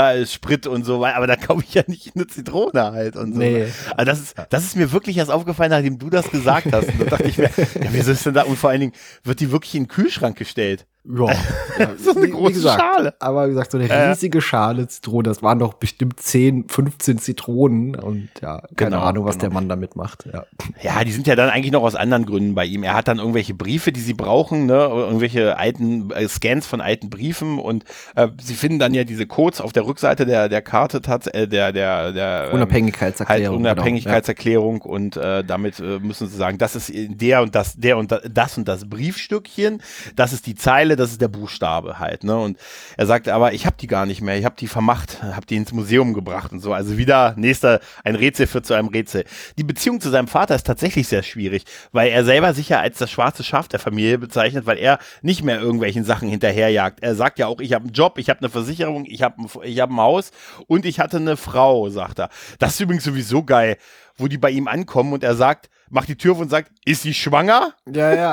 Speaker 3: Zitrusspray Sprit und so weiter, aber da kaufe ich ja nicht eine Zitrone halt und so. Nee. Also das ist, das ist mir wirklich erst aufgefallen, nachdem du das gesagt hast. Und da dachte ich mir, ja, wieso ist denn da? Und vor allen Dingen wird die wirklich in den Kühlschrank gestellt.
Speaker 2: Ja, ja so eine große gesagt, Schale. Aber wie gesagt, so eine riesige Schale Zitrone, das waren doch bestimmt 10, 15 Zitronen und ja, keine genau, Ahnung, was genau. der Mann damit macht. Ja.
Speaker 3: ja, die sind ja dann eigentlich noch aus anderen Gründen bei ihm. Er hat dann irgendwelche Briefe, die sie brauchen, ne, irgendwelche alten äh, Scans von alten Briefen und äh, sie finden dann ja diese Codes auf der Rückseite der, der Karte, äh, der, der, der
Speaker 2: ähm, Unabhängigkeitserklärung.
Speaker 3: Halt Unabhängigkeitserklärung genau, ja. und äh, damit äh, müssen sie sagen, das ist der und das, der und das und das Briefstückchen, das ist die Zeile Zeile, das ist der Buchstabe halt. Ne? Und er sagt aber, ich habe die gar nicht mehr, ich habe die vermacht, habe die ins Museum gebracht und so. Also wieder nächster, ein Rätsel führt zu einem Rätsel. Die Beziehung zu seinem Vater ist tatsächlich sehr schwierig, weil er selber sich ja als das schwarze Schaf der Familie bezeichnet, weil er nicht mehr irgendwelchen Sachen hinterherjagt. Er sagt ja auch, ich habe einen Job, ich habe eine Versicherung, ich habe ich hab ein Haus und ich hatte eine Frau, sagt er. Das ist übrigens sowieso geil, wo die bei ihm ankommen und er sagt, macht die Tür auf und sagt, ist sie schwanger?
Speaker 2: Ja, ja.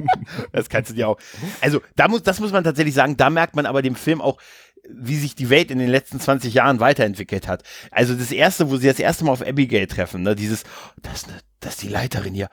Speaker 3: das kannst du dir auch. Also, da muss, das muss man tatsächlich sagen, da merkt man aber dem Film auch, wie sich die Welt in den letzten 20 Jahren weiterentwickelt hat. Also das erste, wo sie das erste Mal auf Abigail treffen, ne, dieses, das, das ist die Leiterin hier.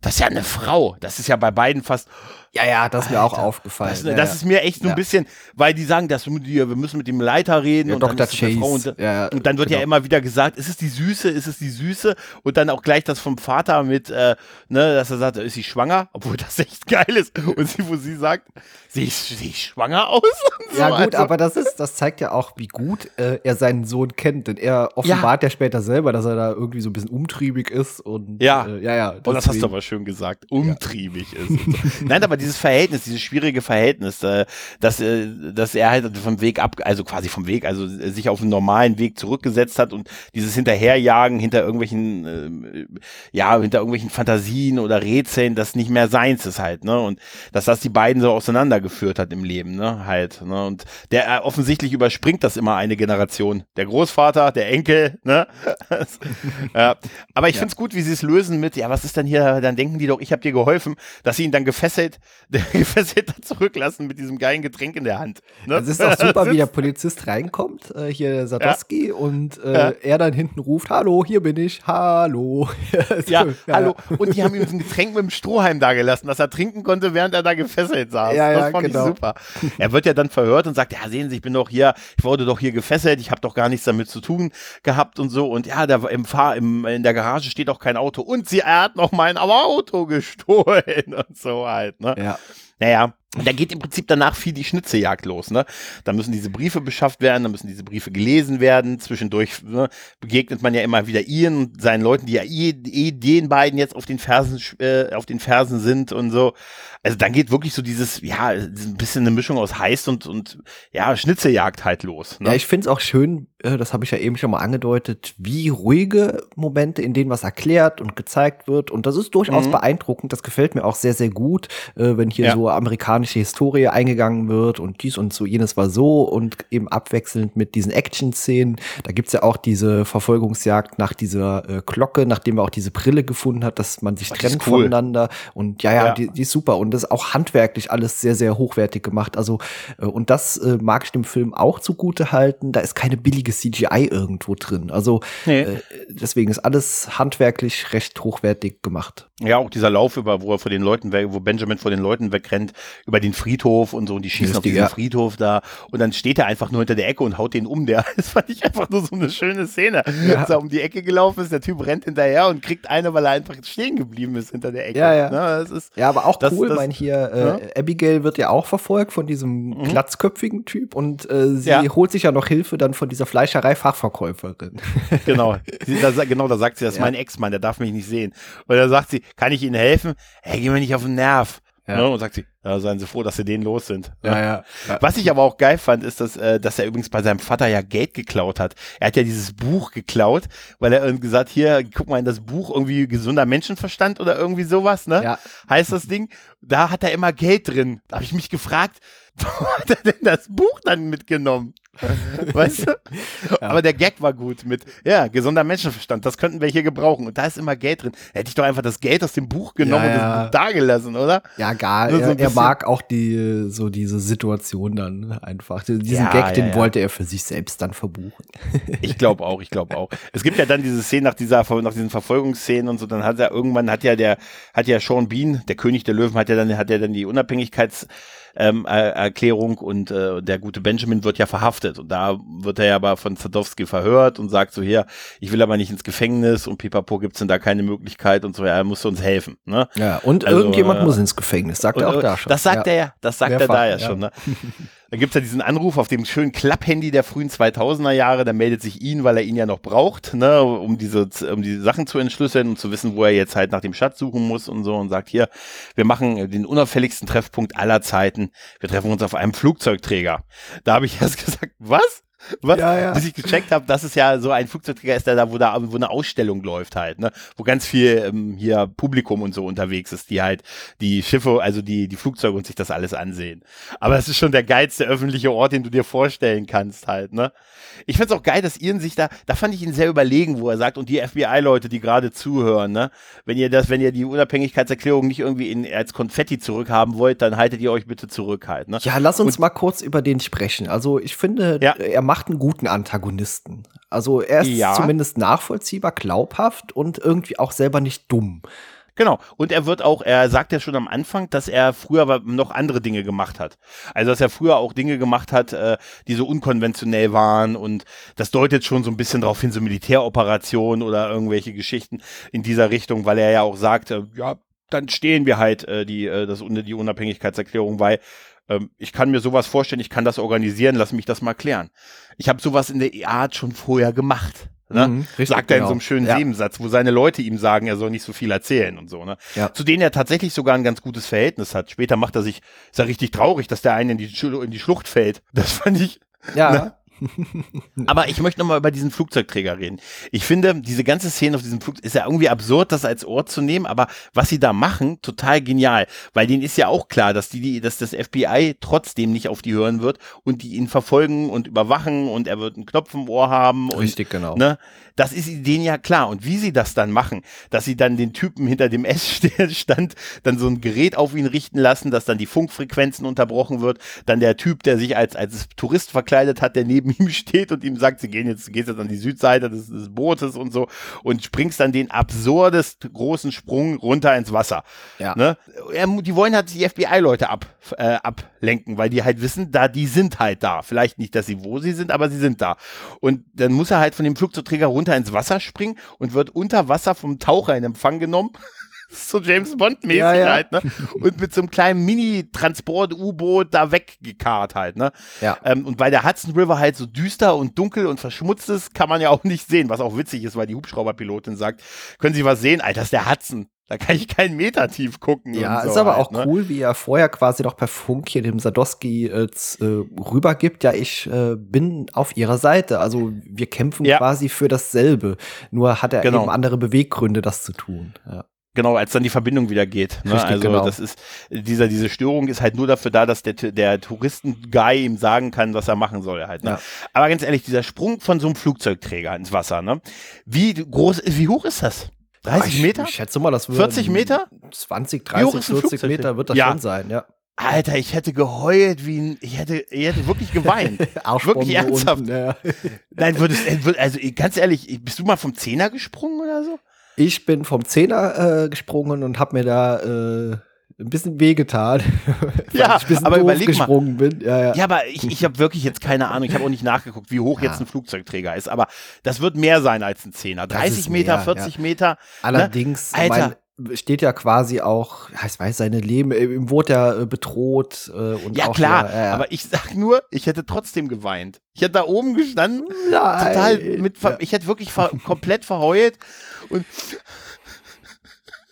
Speaker 3: Das ist ja eine Frau. Das ist ja bei beiden fast,
Speaker 2: ja, ja, das ist mir auch aufgefallen.
Speaker 3: Das,
Speaker 2: ja,
Speaker 3: das ist mir echt so ein bisschen, weil die sagen, dass wir müssen mit dem Leiter reden
Speaker 2: ja,
Speaker 3: und,
Speaker 2: Dr.
Speaker 3: Dann
Speaker 2: Chase.
Speaker 3: Und, und, dann wird genau. ja immer wieder gesagt, ist es die Süße, ist es die Süße? Und dann auch gleich das vom Vater mit, äh, ne, dass er sagt, ist sie schwanger? Obwohl das echt geil ist. Und sie, wo sie sagt, sehe ich, seh ich schwanger aus?
Speaker 2: So. Ja, gut, also. aber das ist, das zeigt ja auch, wie gut äh, er seinen Sohn kennt. Denn er offenbart ja. ja. später selber, dass er da irgendwie so ein bisschen umtriebig ist und
Speaker 3: ja,
Speaker 2: äh, ja, ja.
Speaker 3: Und oh, das hast du aber schön gesagt, umtriebig ist. So. Nein, aber dieses Verhältnis, dieses schwierige Verhältnis, äh, dass, äh, dass er halt vom Weg ab, also quasi vom Weg, also sich auf einen normalen Weg zurückgesetzt hat und dieses Hinterherjagen hinter irgendwelchen, äh, ja, hinter irgendwelchen Fantasien oder Rätseln, das nicht mehr seins ist halt, ne? Und dass das die beiden so auseinandergeführt hat im Leben, ne? Halt, ne? Und der äh, offensichtlich überspringt das immer eine Generation. Der Großvater, der Enkel, ne? ja. Aber ich ja. finde es gut, wie sie es lösen mit, ja, was ist denn hier, dann denken die doch, ich habe dir geholfen, dass sie ihn dann gefesselt, gefesselt Täter zurücklassen mit diesem geilen Getränk in der Hand.
Speaker 2: Ne? Es ist auch super, wie der Polizist reinkommt, äh, hier Sadowski, ja. und äh, ja. er dann hinten ruft, hallo, hier bin ich, hallo.
Speaker 3: ja, ja, hallo. Und die haben ihm so ein Getränk mit dem Strohhalm da gelassen, dass er trinken konnte, während er da gefesselt saß.
Speaker 2: Ja,
Speaker 3: das
Speaker 2: fand genau.
Speaker 3: ich super. Er wird ja dann verhört und sagt, ja, sehen Sie, ich bin doch hier, ich wurde doch hier gefesselt, ich habe doch gar nichts damit zu tun gehabt und so. Und ja, da im Fahr im, in der Garage steht auch kein Auto. Und sie, er hat noch mein Auto gestohlen und so halt. Ne?
Speaker 2: Ja.
Speaker 3: Naja, da geht im Prinzip danach viel die Schnitzejagd los. Ne? Da müssen diese Briefe beschafft werden, da müssen diese Briefe gelesen werden. Zwischendurch ne, begegnet man ja immer wieder Ian und seinen Leuten, die ja eh, eh den beiden jetzt auf den Fersen, äh, auf den Fersen sind und so. Also dann geht wirklich so dieses, ja, ein bisschen eine Mischung aus Heist und, und ja, Schnitzeljagd halt los. Ne?
Speaker 2: Ja, ich finde es auch schön, äh, das habe ich ja eben schon mal angedeutet, wie ruhige Momente, in denen was erklärt und gezeigt wird. Und das ist durchaus mhm. beeindruckend. Das gefällt mir auch sehr, sehr gut, äh, wenn hier ja. so amerikanische Historie eingegangen wird und dies und so jenes war so und eben abwechselnd mit diesen Action-Szenen. Da gibt's ja auch diese Verfolgungsjagd nach dieser äh, Glocke, nachdem er auch diese Brille gefunden hat, dass man sich
Speaker 3: Oh, die
Speaker 2: trennt
Speaker 3: cool.
Speaker 2: voneinander. Und ja, ja,
Speaker 3: Ja.
Speaker 2: Die, die ist super. Und das ist auch handwerklich alles sehr, sehr hochwertig gemacht. Also, äh, und das äh, mag ich dem Film auch zugute halten. Da ist keine billige CGI irgendwo drin. Also,
Speaker 3: Nee.
Speaker 2: äh, deswegen ist alles handwerklich recht hochwertig gemacht.
Speaker 3: Ja, auch dieser Lauf über, wo er vor den Leuten weg, wo Benjamin vor den Leuten wegrennt, über den Friedhof und so, und die schießen auf
Speaker 2: Richtig,
Speaker 3: diesen
Speaker 2: ja.
Speaker 3: Friedhof da, und dann steht er einfach nur hinter der Ecke und haut den um. Der, das fand ich einfach nur so eine schöne Szene.
Speaker 2: Ja.
Speaker 3: Dass er um die Ecke gelaufen ist, der Typ rennt hinterher und kriegt eine, weil er einfach stehen geblieben ist hinter der Ecke.
Speaker 2: Ja, ja.
Speaker 3: Ne, das ist,
Speaker 2: Ja, aber auch
Speaker 3: Das-
Speaker 2: cool.
Speaker 3: das-
Speaker 2: mein hier, äh,
Speaker 3: Ja.
Speaker 2: Abigail wird ja auch verfolgt von diesem
Speaker 3: Mhm.
Speaker 2: glatzköpfigen Typ und äh, sie
Speaker 3: Ja.
Speaker 2: holt sich ja noch Hilfe dann von dieser Fleischerei-Fachverkäuferin.
Speaker 3: Genau, sie, da, genau, da sagt sie, das ist mein Ex-Mann, der darf mich nicht sehen. Und da sagt sie, kann ich Ihnen helfen? Hey, geh mir nicht auf den Nerv.
Speaker 2: Ja.
Speaker 3: Ne? Und sagt sie, ja, seien Sie froh, dass Sie den los sind.
Speaker 2: ja. ja.
Speaker 3: Was ich aber auch geil fand, ist, dass, äh, dass er übrigens bei seinem Vater ja Geld geklaut hat. Er hat ja dieses Buch geklaut, weil er irgendwie gesagt, hier, guck mal in das Buch, irgendwie gesunder Menschenverstand oder irgendwie sowas, ne?
Speaker 2: Ja.
Speaker 3: Heißt das Ding. Da hat er immer Geld drin. Da habe ich mich gefragt, wo hat er denn das Buch dann mitgenommen? Weißt du? Aber der Gag war gut mit, ja, gesunder Menschenverstand, das könnten wir hier gebrauchen. Und da ist immer Geld drin. Hätte ich doch einfach das Geld aus dem Buch genommen
Speaker 2: Ja,
Speaker 3: und
Speaker 2: ja.
Speaker 3: das Buch da gelassen, oder?
Speaker 2: Ja, gar.
Speaker 3: So
Speaker 2: er, er mag auch die so diese Situation dann einfach. Diesen
Speaker 3: Ja,
Speaker 2: Gag,
Speaker 3: ja,
Speaker 2: den
Speaker 3: ja.
Speaker 2: wollte er für sich selbst dann verbuchen.
Speaker 3: Ich glaube auch, ich glaube auch. Es gibt ja dann diese Szene nach dieser, nach diesen Verfolgungsszenen und so, dann hat er irgendwann hat ja der, hat ja Sean Bean, der König der Löwen, hat ja dann, hat ja dann die Unabhängigkeits, ähm, Er- Erklärung und äh, der gute Benjamin wird ja verhaftet und da wird er ja aber von Zadowski verhört und sagt so hier, ich will aber nicht ins Gefängnis und pipapo gibt's denn da keine Möglichkeit und so, ja, er muss uns helfen, ne?
Speaker 2: Ja, und
Speaker 3: Also,
Speaker 2: irgendjemand
Speaker 3: äh,
Speaker 2: muss ins Gefängnis, sagt er auch
Speaker 3: äh,
Speaker 2: da schon.
Speaker 3: Das sagt
Speaker 2: ja.
Speaker 3: er ja, das sagt er
Speaker 2: Mehrfach,
Speaker 3: da ja,
Speaker 2: ja.
Speaker 3: schon. Ne? Dann gibt's ja diesen Anruf auf dem schönen Klapphandy der frühen 2000er Jahre. Da meldet sich ihn, weil er ihn ja noch braucht, ne, um diese, um diese Sachen zu entschlüsseln und zu wissen, wo er jetzt halt nach dem Schatz suchen muss und so und sagt hier, wir machen den unauffälligsten Treffpunkt aller Zeiten. Wir treffen uns auf einem Flugzeugträger. Da habe ich erst gesagt, was? Was?
Speaker 2: Ja, ja.
Speaker 3: Bis ich gecheckt habe, dass es ja so ein Flugzeugträger ist, der da, wo da, wo eine Ausstellung läuft halt, ne? Wo ganz viel ähm, hier Publikum und so unterwegs ist, die halt die Schiffe, also die, die Flugzeuge und sich das alles ansehen. Aber es ist schon der geilste öffentliche Ort, den du dir vorstellen kannst halt, ne? Ich find's auch geil, dass Ian sich da, da fand ich ihn sehr überlegen, wo er sagt, und die FBI-Leute, die gerade zuhören, ne? Wenn ihr das, wenn ihr die Unabhängigkeitserklärung nicht irgendwie in, als Konfetti zurückhaben wollt, dann haltet ihr euch bitte zurück halt, ne?
Speaker 2: Ja, lass uns
Speaker 3: Und-
Speaker 2: mal kurz über den sprechen. Also ich finde,
Speaker 3: Ja.
Speaker 2: er macht einen guten Antagonisten. Also er ist
Speaker 3: Ja.
Speaker 2: zumindest nachvollziehbar, glaubhaft und irgendwie auch selber nicht dumm.
Speaker 3: Genau. Und er wird auch, er sagt ja schon am Anfang, dass er früher noch andere Dinge gemacht hat. Also, dass er früher auch Dinge gemacht hat, äh, die so unkonventionell waren und das deutet schon so ein bisschen darauf hin, so Militäroperationen oder irgendwelche Geschichten in dieser Richtung, weil er ja auch sagt, äh, ja, dann stehen wir halt äh, die, äh, das, die Unabhängigkeitserklärung, weil ähm, ich kann mir sowas vorstellen, ich kann das organisieren, lass mich das mal klären. Ich habe sowas in der Art schon vorher gemacht. Ne?
Speaker 2: Mhm, richtig,
Speaker 3: Sagt er in
Speaker 2: genau.
Speaker 3: so einem schönen
Speaker 2: Ja.
Speaker 3: Nebensatz, wo seine Leute ihm sagen, er soll nicht so viel erzählen und so, ne?
Speaker 2: Ja.
Speaker 3: Zu denen er tatsächlich sogar ein ganz gutes Verhältnis hat. Später macht er sich, ist er richtig traurig, dass der eine in in die Schlucht fällt. Das fand ich.
Speaker 2: Ja,
Speaker 3: Ne? Aber ich möchte nochmal über diesen Flugzeugträger reden. Ich finde, diese ganze Szene auf diesem Flugzeug ist ja irgendwie absurd, das als Ort zu nehmen, aber was sie da machen, total genial. Weil denen ist ja auch klar, dass die, die, dass das FBI trotzdem nicht auf die hören wird und die ihn verfolgen und überwachen und er wird einen Knopf im Ohr haben und
Speaker 2: richtig, genau.
Speaker 3: Ne? Das ist denen ja klar. Und wie sie das dann machen, dass sie dann den Typen hinter dem Essstand dann so ein Gerät auf ihn richten lassen, dass dann die Funkfrequenzen unterbrochen wird, dann der Typ, der sich als, als Tourist verkleidet hat, der neben ihm steht und ihm sagt, sie gehen jetzt, gehst jetzt an die Südseite des, des Bootes und so und springst dann den absurdest großen Sprung runter ins Wasser.
Speaker 2: Ja.
Speaker 3: Ne? Die wollen halt die FBI-Leute ab, äh, ablenken, weil die halt wissen, da, die sind halt da. Vielleicht nicht, dass sie wo sie sind, aber sie sind da. Und dann muss er halt von dem Flugzeugträger runter ins Wasser springen und wird unter Wasser vom Taucher in Empfang genommen. So James Bond-mäßig
Speaker 2: Ja, ja.
Speaker 3: halt, ne? Und mit so einem kleinen Mini-Transport-U-Boot da weggekarrt halt, ne?
Speaker 2: Ja.
Speaker 3: Ähm, und weil der Hudson River halt so düster und dunkel und verschmutzt ist, kann man ja auch nicht sehen, was auch witzig ist, weil die Hubschrauberpilotin sagt, können Sie was sehen? Alter, das ist der Hudson. Da kann ich keinen Meter tief gucken.
Speaker 2: Ja,
Speaker 3: so
Speaker 2: ist aber
Speaker 3: halt,
Speaker 2: auch
Speaker 3: ne?
Speaker 2: cool, wie er vorher quasi noch per Funk hier dem Sadowski äh, äh, rübergibt. Ja, ich äh, bin auf ihrer Seite. Also wir kämpfen
Speaker 3: Ja.
Speaker 2: quasi für dasselbe. Nur hat er
Speaker 3: Genau.
Speaker 2: eben andere Beweggründe, das zu tun. Ja.
Speaker 3: Genau, als dann die Verbindung wieder geht. Ne?
Speaker 2: Richtig,
Speaker 3: also
Speaker 2: genau.
Speaker 3: das ist dieser diese Störung ist halt nur dafür da, dass der der Touristen-Guy ihm sagen kann, was er machen soll halt. Ne?
Speaker 2: Ja.
Speaker 3: Aber ganz ehrlich, dieser Sprung von so einem Flugzeugträger ins Wasser, ne? Wie groß, wie hoch ist das? 30
Speaker 2: ich,
Speaker 3: Meter?
Speaker 2: Ich schätze mal, das wird
Speaker 3: 40 Meter?
Speaker 2: 20,
Speaker 3: Wie hoch
Speaker 2: 30,
Speaker 3: ist ein
Speaker 2: 40
Speaker 3: Flugzeug?
Speaker 2: Meter wird das
Speaker 3: Ja.
Speaker 2: schon sein, ja.
Speaker 3: Alter, ich hätte geheult wie ein, ich hätte, ich hätte wirklich geweint. Wirklich ernsthaft.
Speaker 2: unten, ja.
Speaker 3: Nein, würdest, äh, also ganz ehrlich, bist du mal vom Zehner gesprungen oder so?
Speaker 2: Ich bin vom Zehner äh, gesprungen und habe mir da äh, ein bisschen wehgetan.
Speaker 3: Ja,
Speaker 2: ich ein bisschen
Speaker 3: aber überleg mal.
Speaker 2: gesprungen bin. Ja, ja.
Speaker 3: Ja, aber ich, ich habe wirklich jetzt keine Ahnung. Ich habe auch nicht nachgeguckt, wie hoch
Speaker 2: Ja.
Speaker 3: jetzt ein Flugzeugträger ist. Aber das wird mehr sein als ein Zehner.
Speaker 2: Das
Speaker 3: 30
Speaker 2: ist
Speaker 3: Meter,
Speaker 2: mehr,
Speaker 3: 40 Meter.
Speaker 2: Allerdings,
Speaker 3: Ne? Alter.
Speaker 2: steht ja quasi auch, ja, ich weiß, seine Leben, äh, ihm wurde ja äh, bedroht. Äh, und
Speaker 3: Ja,
Speaker 2: auch
Speaker 3: klar.
Speaker 2: Ja, ja.
Speaker 3: Aber ich sag nur, ich hätte trotzdem geweint. Ich hätte da oben gestanden,
Speaker 2: Nein.
Speaker 3: total mit,
Speaker 2: Ja.
Speaker 3: ich hätte wirklich ver komplett verheult. Und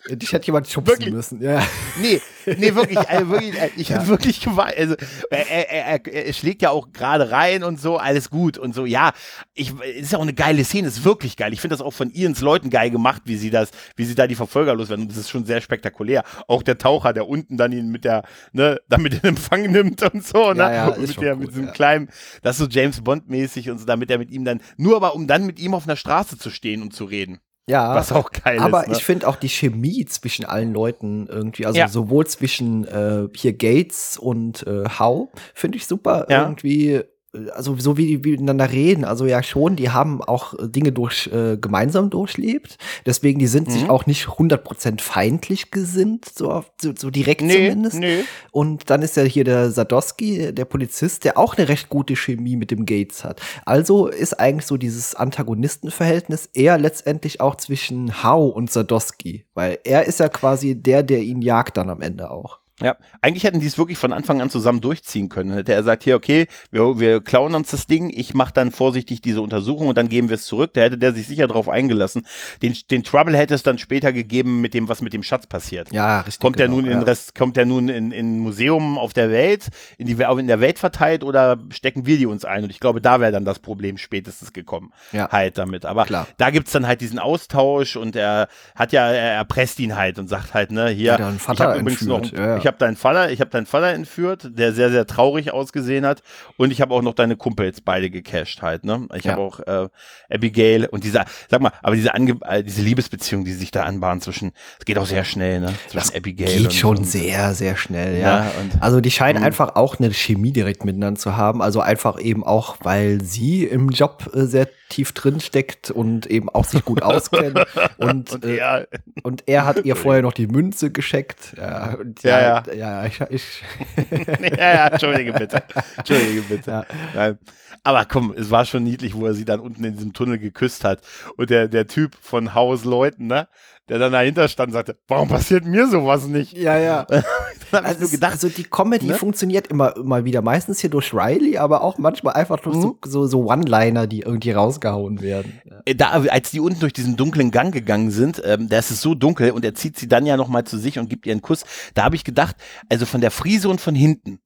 Speaker 2: Dich hätte jemand schubsen
Speaker 3: Wirklich?
Speaker 2: müssen. Ja.
Speaker 3: Nee, nee, wirklich, also wirklich äh, ich
Speaker 2: Ja.
Speaker 3: habe wirklich geweint. Also, er, er, er, er schlägt ja auch gerade rein und so, alles gut und so. Ja, ich, es ist auch eine geile Szene, ist wirklich geil. Ich finde das auch von Ians Leuten geil gemacht, wie sie das, wie sie da die Verfolger loswerden. Und das ist schon sehr spektakulär. Auch der Taucher, der unten dann ihn mit der, ne, damit in Empfang nimmt und so, ne?
Speaker 2: Ja, ja, ist
Speaker 3: mit, der,
Speaker 2: gut,
Speaker 3: mit diesem
Speaker 2: ja.
Speaker 3: kleinen, das ist so James Bond-mäßig und so, damit er mit ihm dann, nur aber um dann mit ihm auf einer Straße zu stehen und zu reden.
Speaker 2: Ja.
Speaker 3: Was auch geil
Speaker 2: Aber
Speaker 3: ist. Ne?
Speaker 2: ich finde auch die Chemie zwischen allen Leuten irgendwie, also
Speaker 3: Ja.
Speaker 2: sowohl zwischen äh, hier Gates und äh, Howe, finde ich super
Speaker 3: Ja.
Speaker 2: irgendwie. Äh, Also so wie die miteinander reden, also ja schon, die haben auch äh, Dinge durch äh, gemeinsam durchlebt. Deswegen, die sind sich
Speaker 3: Mhm.
Speaker 2: auch nicht 100% feindlich gesinnt, so, auf- so, so direkt
Speaker 3: nee,
Speaker 2: zumindest.
Speaker 3: nee.
Speaker 2: Und dann ist ja hier der Sadowski, der Polizist, der auch eine recht gute Chemie mit dem Gates hat. Also ist eigentlich so dieses Antagonistenverhältnis eher letztendlich auch zwischen Howe und Sadowski, weil er ist ja quasi der, der ihn jagt dann am Ende auch.
Speaker 3: Ja, eigentlich hätten die es wirklich von Anfang an zusammen durchziehen können. Hätte er sagt, hier, okay, wir, wir klauen uns das Ding, ich mache dann vorsichtig diese Untersuchung und dann geben wir es zurück. Da hätte der sich sicher drauf eingelassen. Den, den Trouble hätte es dann später gegeben mit dem, was mit dem Schatz passiert.
Speaker 2: Ja, richtig.
Speaker 3: Kommt der
Speaker 2: genau,
Speaker 3: nun in
Speaker 2: ja.
Speaker 3: Rest, kommt der nun in, in Museum auf der Welt, in die in der Welt verteilt oder stecken wir die uns ein? Und ich glaube, da wäre dann das Problem spätestens gekommen.
Speaker 2: Ja.
Speaker 3: Halt damit. Aber
Speaker 2: Klar.
Speaker 3: da gibt's dann halt diesen Austausch und er hat ja, er erpresst ihn halt und sagt halt, ne, hier,
Speaker 2: er einen
Speaker 3: ich habe übrigens noch,
Speaker 2: ja, ja.
Speaker 3: Ich habe deinen Vater, ich habe deinen Vater entführt, der sehr, sehr traurig ausgesehen hat und ich habe auch noch deine Kumpels beide gecasht halt, ne? Ich
Speaker 2: Ja.
Speaker 3: habe auch äh, Abigail und dieser, sag mal, aber diese, Ange äh, diese Liebesbeziehung, die sich da anbahnt zwischen, es geht auch sehr schnell, ne? Zwischen Abigail
Speaker 2: Geht
Speaker 3: und,
Speaker 2: schon
Speaker 3: und,
Speaker 2: sehr, sehr schnell, ja.
Speaker 3: Ja, und-
Speaker 2: also die scheinen
Speaker 3: Mhm.
Speaker 2: einfach auch eine Chemie direkt miteinander zu haben. Also einfach eben auch, weil sie im Job äh, sehr tief drin steckt und eben auch sich gut auskennt. Und,
Speaker 3: Und
Speaker 2: äh,
Speaker 3: er,
Speaker 2: Und er hat ihr vorher noch die Münze gescheckt. Ja,
Speaker 3: Ja,
Speaker 2: ja, ja, ich, ich
Speaker 3: ja, ja, entschuldige bitte. Entschuldige bitte.
Speaker 2: Ja.
Speaker 3: Aber komm, es war schon niedlich, wo er sie dann unten in diesem Tunnel geküsst hat. Und der, der Typ von Haus Leuten, ne? Der dann dahinter stand und sagte, warum passiert mir sowas nicht?
Speaker 2: ja, ja.
Speaker 3: Dann ich
Speaker 2: Also,
Speaker 3: nur gedacht,
Speaker 2: also die Comedy
Speaker 3: ne?
Speaker 2: funktioniert immer, immer wieder. Meistens hier durch Riley, aber auch manchmal einfach durch
Speaker 3: Mhm.
Speaker 2: so, so, so One-Liner, die irgendwie rausgehauen werden. Ja.
Speaker 3: äh, da, als die unten durch diesen dunklen Gang gegangen sind, ähm, da ist es so dunkel und er zieht sie dann ja nochmal zu sich und gibt ihr einen Kuss. Da habe ich gedacht, also von der Friese und von hinten,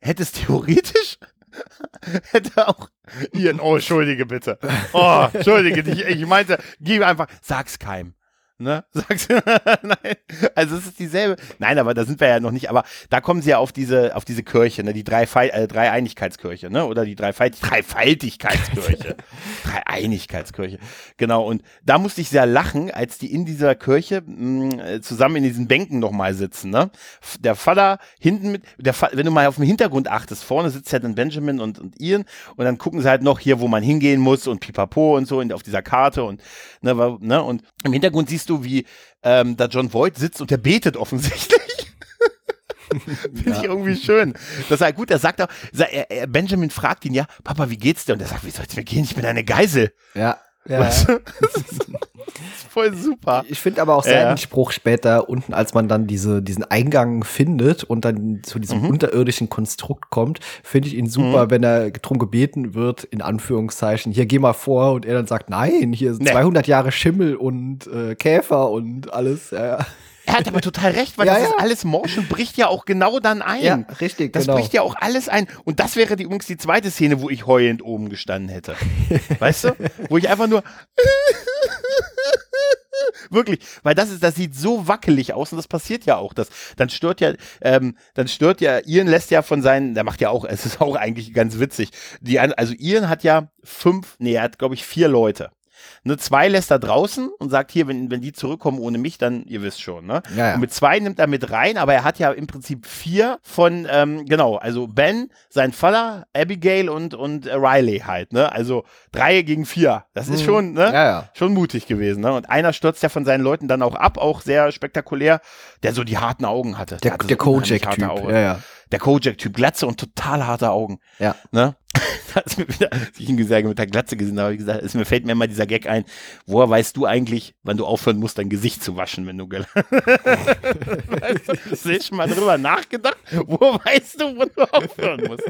Speaker 3: hätte es theoretisch, hätte auch Ian, oh, entschuldige bitte. Oh, entschuldige dich. Ich meinte, gib einfach, sag's keinem. Ne? Sag's, nein. Also es ist dieselbe. Nein, aber da sind wir ja noch nicht. Aber da kommen sie ja auf diese, auf diese Kirche, ne? Die drei äh, Dreieinigkeitskirche, ne? Oder die Dreifalt Dreifaltigkeitskirche. Dreieinigkeitskirche. Genau. Und da musste ich sehr lachen, als die in dieser Kirche mh, äh, zusammen in diesen Bänken nochmal sitzen, ne? Der Vater hinten mit, der Va wenn du mal auf den Hintergrund achtest, vorne sitzt ja dann Benjamin und, und Ian und dann gucken sie halt noch hier, wo man hingehen muss und pipapo und so in, auf dieser Karte und, ne, ne? Und im Hintergrund siehst du, wie ähm, da John Voight sitzt und der betet offensichtlich. Finde ich irgendwie schön. Das ist gut, er sagt auch, Benjamin fragt ihn ja, Papa, wie geht's dir? Und er sagt, wie soll's mir gehen? Ich bin eine Geisel.
Speaker 2: Ja. Ja.
Speaker 3: Weißt du? Voll super.
Speaker 2: Ich finde aber auch
Speaker 3: Ja.
Speaker 2: seinen Spruch später unten, als man dann diese, diesen Eingang findet und dann zu diesem
Speaker 3: Mhm.
Speaker 2: unterirdischen Konstrukt kommt, finde ich ihn super, wenn er drum gebeten wird, in Anführungszeichen, hier geh mal vor und er dann sagt, nein, hier sind
Speaker 3: Nee.
Speaker 2: 200 Jahre Schimmel und äh, Käfer und alles. Ja, ja.
Speaker 3: Er hat aber total recht, weil
Speaker 2: Ja,
Speaker 3: das
Speaker 2: ja.
Speaker 3: ist alles Motion bricht ja auch genau dann ein.
Speaker 2: ja richtig,
Speaker 3: Das
Speaker 2: genau.
Speaker 3: bricht ja auch alles ein. Und das wäre die, übrigens die zweite Szene, wo ich heulend oben gestanden hätte. weißt du? Wo ich einfach nur Wirklich, weil das ist, das sieht so wackelig aus und das passiert ja auch. Das, dann stört ja, ähm, dann stört ja, Ian lässt ja von seinen, der macht ja auch, es ist auch eigentlich ganz witzig. Die, also Ian hat ja fünf, nee, er hat, glaube ich, vier Leute. Ne, zwei lässt er draußen und sagt hier, wenn, wenn die zurückkommen ohne mich, dann, ihr wisst schon, ne?
Speaker 2: Ja, ja.
Speaker 3: Und mit zwei nimmt er mit rein, aber er hat ja im Prinzip vier von, ähm, genau, also Ben, sein Vater, Abigail und, und Riley halt, ne? Also drei gegen vier. Das ist
Speaker 2: Mhm.
Speaker 3: schon, ne?
Speaker 2: Ja, ja.
Speaker 3: Schon mutig gewesen, ne? Und einer stürzt ja von seinen Leuten dann auch ab, auch sehr spektakulär, der so die harten Augen hatte.
Speaker 2: Der,
Speaker 3: hatte
Speaker 2: der
Speaker 3: so
Speaker 2: Kojak-Typ. Ja, ja.
Speaker 3: Der Kojak-Typ, Glatze und total harte Augen.
Speaker 2: Ja.
Speaker 3: Ne? Da ist mir wieder, ich ihn gesagt, mit der Glatze gesehen habe, habe ich gesagt, es mir fällt mir immer dieser Gag ein, woher weißt du eigentlich, wann du aufhören musst, dein Gesicht zu waschen, wenn du hast du schon mal drüber nachgedacht? Woher weißt du, wann du aufhören musst?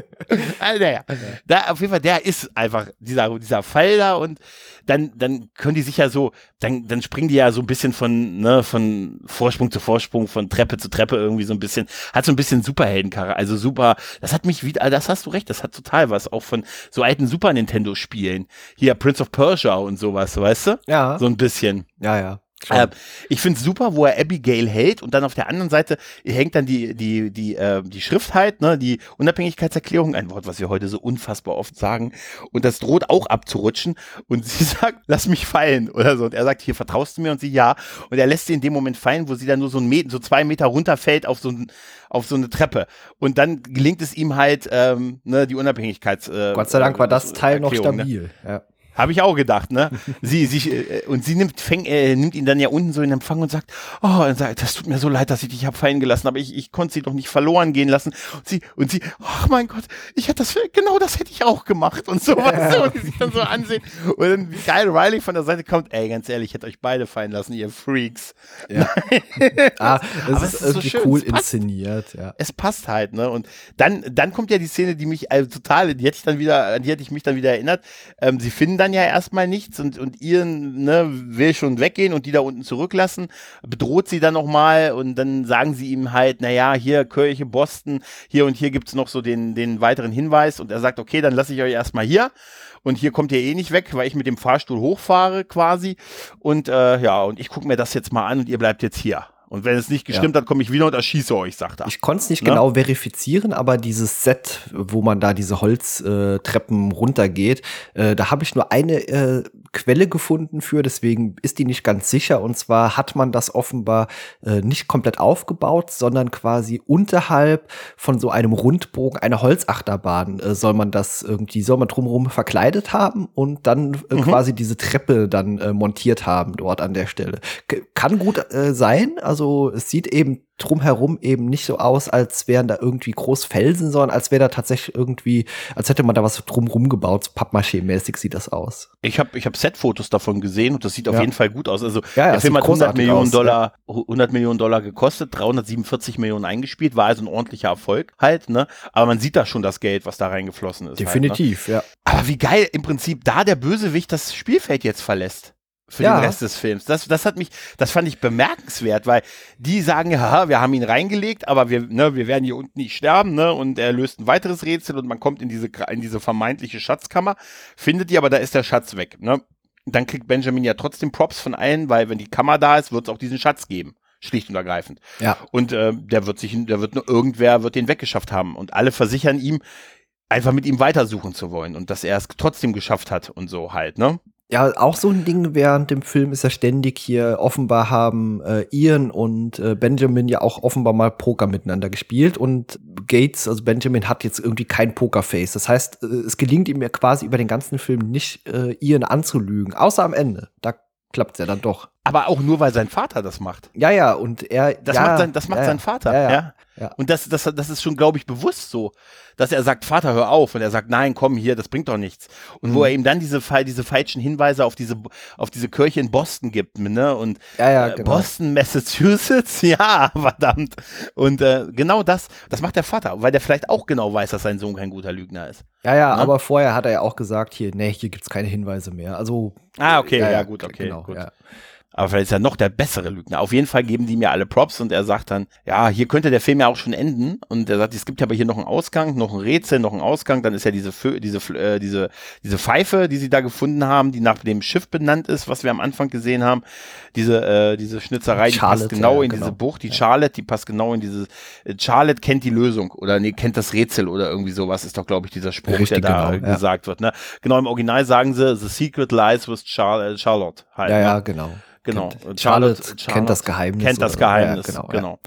Speaker 3: Also, naja, da auf jeden Fall, der ist einfach dieser, dieser Fall da und dann, dann können die sich ja so, dann, dann springen die ja so ein bisschen von, ne, von Vorsprung zu Vorsprung, von Treppe zu Treppe irgendwie so ein bisschen, hat so ein bisschen Superheldenkarre, also super, das hat mich wieder, das hast du recht, das hat total was, auch von so alten Super Nintendo Spielen. Hier Prince of Persia und sowas, weißt du?
Speaker 2: Ja,
Speaker 3: So ein bisschen.
Speaker 2: ja, ja.
Speaker 3: Äh, ich finde es super, wo er Abigail hält und dann auf der anderen Seite hängt dann die, die, die, äh, die Schrift halt, ne, die Unabhängigkeitserklärung, ein Wort, was wir heute so unfassbar oft sagen. Und das droht auch abzurutschen. Und sie sagt, lass mich fallen oder so. Und er sagt, hier vertraust du mir? Und sie ja. Und er lässt sie in dem Moment fallen, wo sie dann nur so, ein Meter, so zwei Meter runterfällt auf so, ein, auf so eine Treppe. Und dann gelingt es ihm halt, ähm, ne, die Unabhängigkeits. Äh,
Speaker 2: Gott sei Dank war das Teil noch
Speaker 3: Erklärung, ne?
Speaker 2: stabil. Ja.
Speaker 3: Habe ich auch gedacht, ne? sie, sie, äh, und sie nimmt, fäng, äh, nimmt ihn dann ja unten so in Empfang und sagt, oh, und sagt, das tut mir so leid, dass ich dich habe fallen gelassen, aber ich, ich konnte sie doch nicht verloren gehen lassen. Und sie, und sie, ach mein Gott, ich hätte das, genau das hätte ich auch gemacht und so, weißt du, und die sich dann so ansehen. Und dann, wie geil Riley von der Seite kommt, ey, ganz ehrlich, ich hätte euch beide fallen lassen, ihr Freaks.
Speaker 2: Ah,
Speaker 3: Aber
Speaker 2: das
Speaker 3: es
Speaker 2: ist
Speaker 3: ist so
Speaker 2: irgendwie
Speaker 3: schön,
Speaker 2: cool inszeniert, ja.
Speaker 3: es passt halt, ne? Und dann, dann kommt ja die Szene, die mich also total, die hätte ich dann wieder, an die hätte ich mich dann wieder erinnert. Ähm, sie finden dann ja erstmal nichts und, und Ian, ne, will schon weggehen und die da unten zurücklassen, bedroht sie dann nochmal und dann sagen sie ihm halt, naja, hier Kirche, Boston, hier und hier gibt's noch so den, den weiteren Hinweis und er sagt, okay, dann lasse ich euch erstmal hier. Und hier kommt ihr eh nicht weg, weil ich mit dem Fahrstuhl hochfahre quasi. Und äh, ja, und ich gucke mir das jetzt mal an und ihr bleibt jetzt hier. Und wenn es nicht gestimmt hat, komme ich wieder und erschieße euch, sagt er.
Speaker 2: Ich konnte es nicht
Speaker 3: Ne?
Speaker 2: genau verifizieren, aber dieses Set, wo man da diese Holztreppen äh, runtergeht, äh, da habe ich nur eine äh, Quelle gefunden für, deswegen ist die nicht ganz sicher. Und zwar hat man das offenbar äh, nicht komplett aufgebaut, sondern quasi unterhalb von so einem Rundbogen einer Holzachterbahn äh, soll man das irgendwie, soll man drumherum verkleidet haben und dann äh,
Speaker 3: Mhm.
Speaker 2: quasi diese Treppe dann äh, montiert haben dort an der Stelle. K kann gut äh, sein, also es sieht eben drumherum eben nicht so aus, als wären da irgendwie groß Felsen, sondern als wäre da tatsächlich irgendwie, als hätte man da was drumherum gebaut, so Pappmaché-mäßig sieht das aus.
Speaker 3: Ich habe ich hab Set-Fotos davon gesehen und das sieht auf
Speaker 2: Ja.
Speaker 3: jeden Fall gut aus. Also
Speaker 2: Ja, ja,
Speaker 3: der Film hat 100
Speaker 2: großartig
Speaker 3: Millionen
Speaker 2: aus,
Speaker 3: Dollar, 100 Millionen Dollar gekostet, 347 Millionen eingespielt, war also ein ordentlicher Erfolg halt, ne? Aber man sieht da schon das Geld, was da reingeflossen ist. Halt, ne?
Speaker 2: Definitiv, ja.
Speaker 3: Aber wie geil im Prinzip da der Bösewicht das Spielfeld jetzt verlässt. Für
Speaker 2: Ja.
Speaker 3: den Rest des Films. Das, das hat mich, das fand ich bemerkenswert, weil die sagen, ja, wir haben ihn reingelegt, aber wir, ne, wir werden hier unten nicht sterben, ne? Und er löst ein weiteres Rätsel und man kommt in diese, in diese vermeintliche Schatzkammer, findet die, aber da ist der Schatz weg, ne? Dann kriegt Benjamin ja trotzdem Props von allen, weil wenn die Kammer da ist, wird es auch diesen Schatz geben. Schlicht und ergreifend.
Speaker 2: Ja.
Speaker 3: Und äh, der wird sich, der wird nur irgendwer wird den weggeschafft haben. Und alle versichern ihm, einfach mit ihm weitersuchen zu wollen und dass er es trotzdem geschafft hat und so halt, ne?
Speaker 2: Ja, auch so ein Ding während dem Film ist ja ständig hier, offenbar haben äh, Ian und äh, Benjamin ja auch offenbar mal Poker miteinander gespielt und Gates, also Benjamin, hat jetzt irgendwie kein Pokerface. Das heißt, äh, es gelingt ihm ja quasi über den ganzen Film nicht, äh, Ian anzulügen, außer am Ende. Da klappt's ja dann doch.
Speaker 3: Aber auch nur, weil sein Vater das macht.
Speaker 2: Ja, ja, und er.
Speaker 3: Das
Speaker 2: ja,
Speaker 3: macht sein, das macht
Speaker 2: ja,
Speaker 3: sein Vater,
Speaker 2: ja,
Speaker 3: ja.
Speaker 2: ja.
Speaker 3: Und das, das, das ist schon, glaube ich, bewusst so, dass er sagt, Vater, hör auf. Und er sagt, nein, komm hier, das bringt doch nichts. Und wo
Speaker 2: Mhm.
Speaker 3: er ihm dann diese, diese falschen Hinweise auf diese, auf diese Kirche in Boston gibt, ne? Und
Speaker 2: Ja, ja,
Speaker 3: äh,
Speaker 2: genau.
Speaker 3: Boston, Massachusetts, ja, verdammt. Und äh, genau das, das macht der Vater, weil der vielleicht auch genau weiß, dass sein Sohn kein guter Lügner ist.
Speaker 2: Ja, ja,
Speaker 3: Ne?
Speaker 2: aber vorher hat er ja auch gesagt, hier, nee, hier gibt's keine Hinweise mehr. Also.
Speaker 3: Ah, okay, ja, gut, okay,
Speaker 2: Genau,
Speaker 3: gut.
Speaker 2: Ja.
Speaker 3: Aber vielleicht ist er noch der bessere Lügner. Auf jeden Fall geben die mir alle Props und er sagt dann, ja, hier könnte der Film ja auch schon enden. Und er sagt, es gibt ja aber hier noch einen Ausgang, noch ein Rätsel, noch einen Ausgang. Dann ist ja diese, diese, äh, diese, diese Pfeife, die sie da gefunden haben, die nach dem Schiff benannt ist, was wir am Anfang gesehen haben. Diese, äh, diese Schnitzerei, die passt genau
Speaker 2: ja,
Speaker 3: in
Speaker 2: genau.
Speaker 3: diese Bucht. Die Charlotte, die passt genau in diese, äh, Charlotte kennt die Lösung oder nee, kennt das Rätsel oder irgendwie sowas ist doch, glaube ich, dieser Spruch,
Speaker 2: Richtig,
Speaker 3: der da
Speaker 2: genau, ja.
Speaker 3: gesagt wird. Ne? Genau, im Original sagen sie, the secret lies with Char äh, Charlotte. Halt,
Speaker 2: Ja,
Speaker 3: ne?
Speaker 2: ja, genau.
Speaker 3: Genau.
Speaker 2: Kennt, Charlotte,
Speaker 3: Charlotte-
Speaker 2: kennt das Geheimnis.
Speaker 3: Kennt das Geheimnis,
Speaker 2: Ja, genau.
Speaker 3: genau.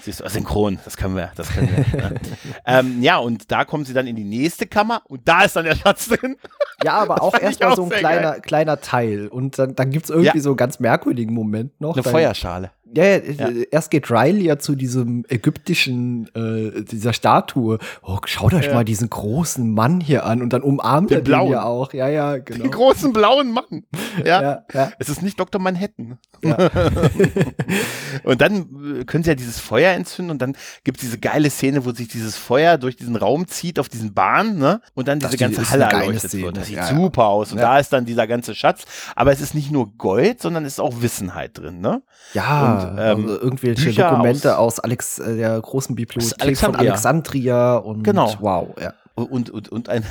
Speaker 3: Siehst du, synchron, das können wir, das können wir. ne? ähm, ja, und da kommen sie dann in die nächste Kammer und da ist dann der Schatz drin.
Speaker 2: Ja, aber auch erstmal so ein kleiner, kleiner Teil. Und dann, dann gibt es irgendwie
Speaker 3: Ja.
Speaker 2: so einen ganz merkwürdigen Moment noch.
Speaker 3: Eine Feuerschale.
Speaker 2: Ja, ja, äh, erst geht Riley ja zu diesem ägyptischen, äh, dieser Statue. Oh, schaut euch
Speaker 3: Ja.
Speaker 2: mal diesen großen Mann hier an und dann umarmt
Speaker 3: Den
Speaker 2: er den
Speaker 3: blauen.
Speaker 2: ja auch. Ja, ja, genau.
Speaker 3: Den großen blauen Mann. Ja.
Speaker 2: ja, ja.
Speaker 3: Es ist nicht Dr. Manhattan.
Speaker 2: Ja.
Speaker 3: und dann äh, können sie ja dieses Feuer entzünden und dann gibt es diese geile Szene, wo sich dieses Feuer durch diesen Raum zieht auf diesen Bahn, ne? Und dann
Speaker 2: Das
Speaker 3: diese
Speaker 2: ist-
Speaker 3: ganze Halle erleuchtet wird. Das sieht
Speaker 2: Ja,
Speaker 3: super aus. Und
Speaker 2: Ja.
Speaker 3: da ist dann dieser ganze Schatz. Aber es ist nicht nur Gold, sondern es ist auch Wissenheit drin, ne?
Speaker 2: Ja,
Speaker 3: Und, ähm,
Speaker 2: also irgendwelche
Speaker 3: Bücher
Speaker 2: Dokumente aus, Alex, äh, der großen Bibliothek von
Speaker 3: Alexandria.
Speaker 2: Alexandria und
Speaker 3: Genau.
Speaker 2: wow, ja.
Speaker 3: Und, und, und, ein,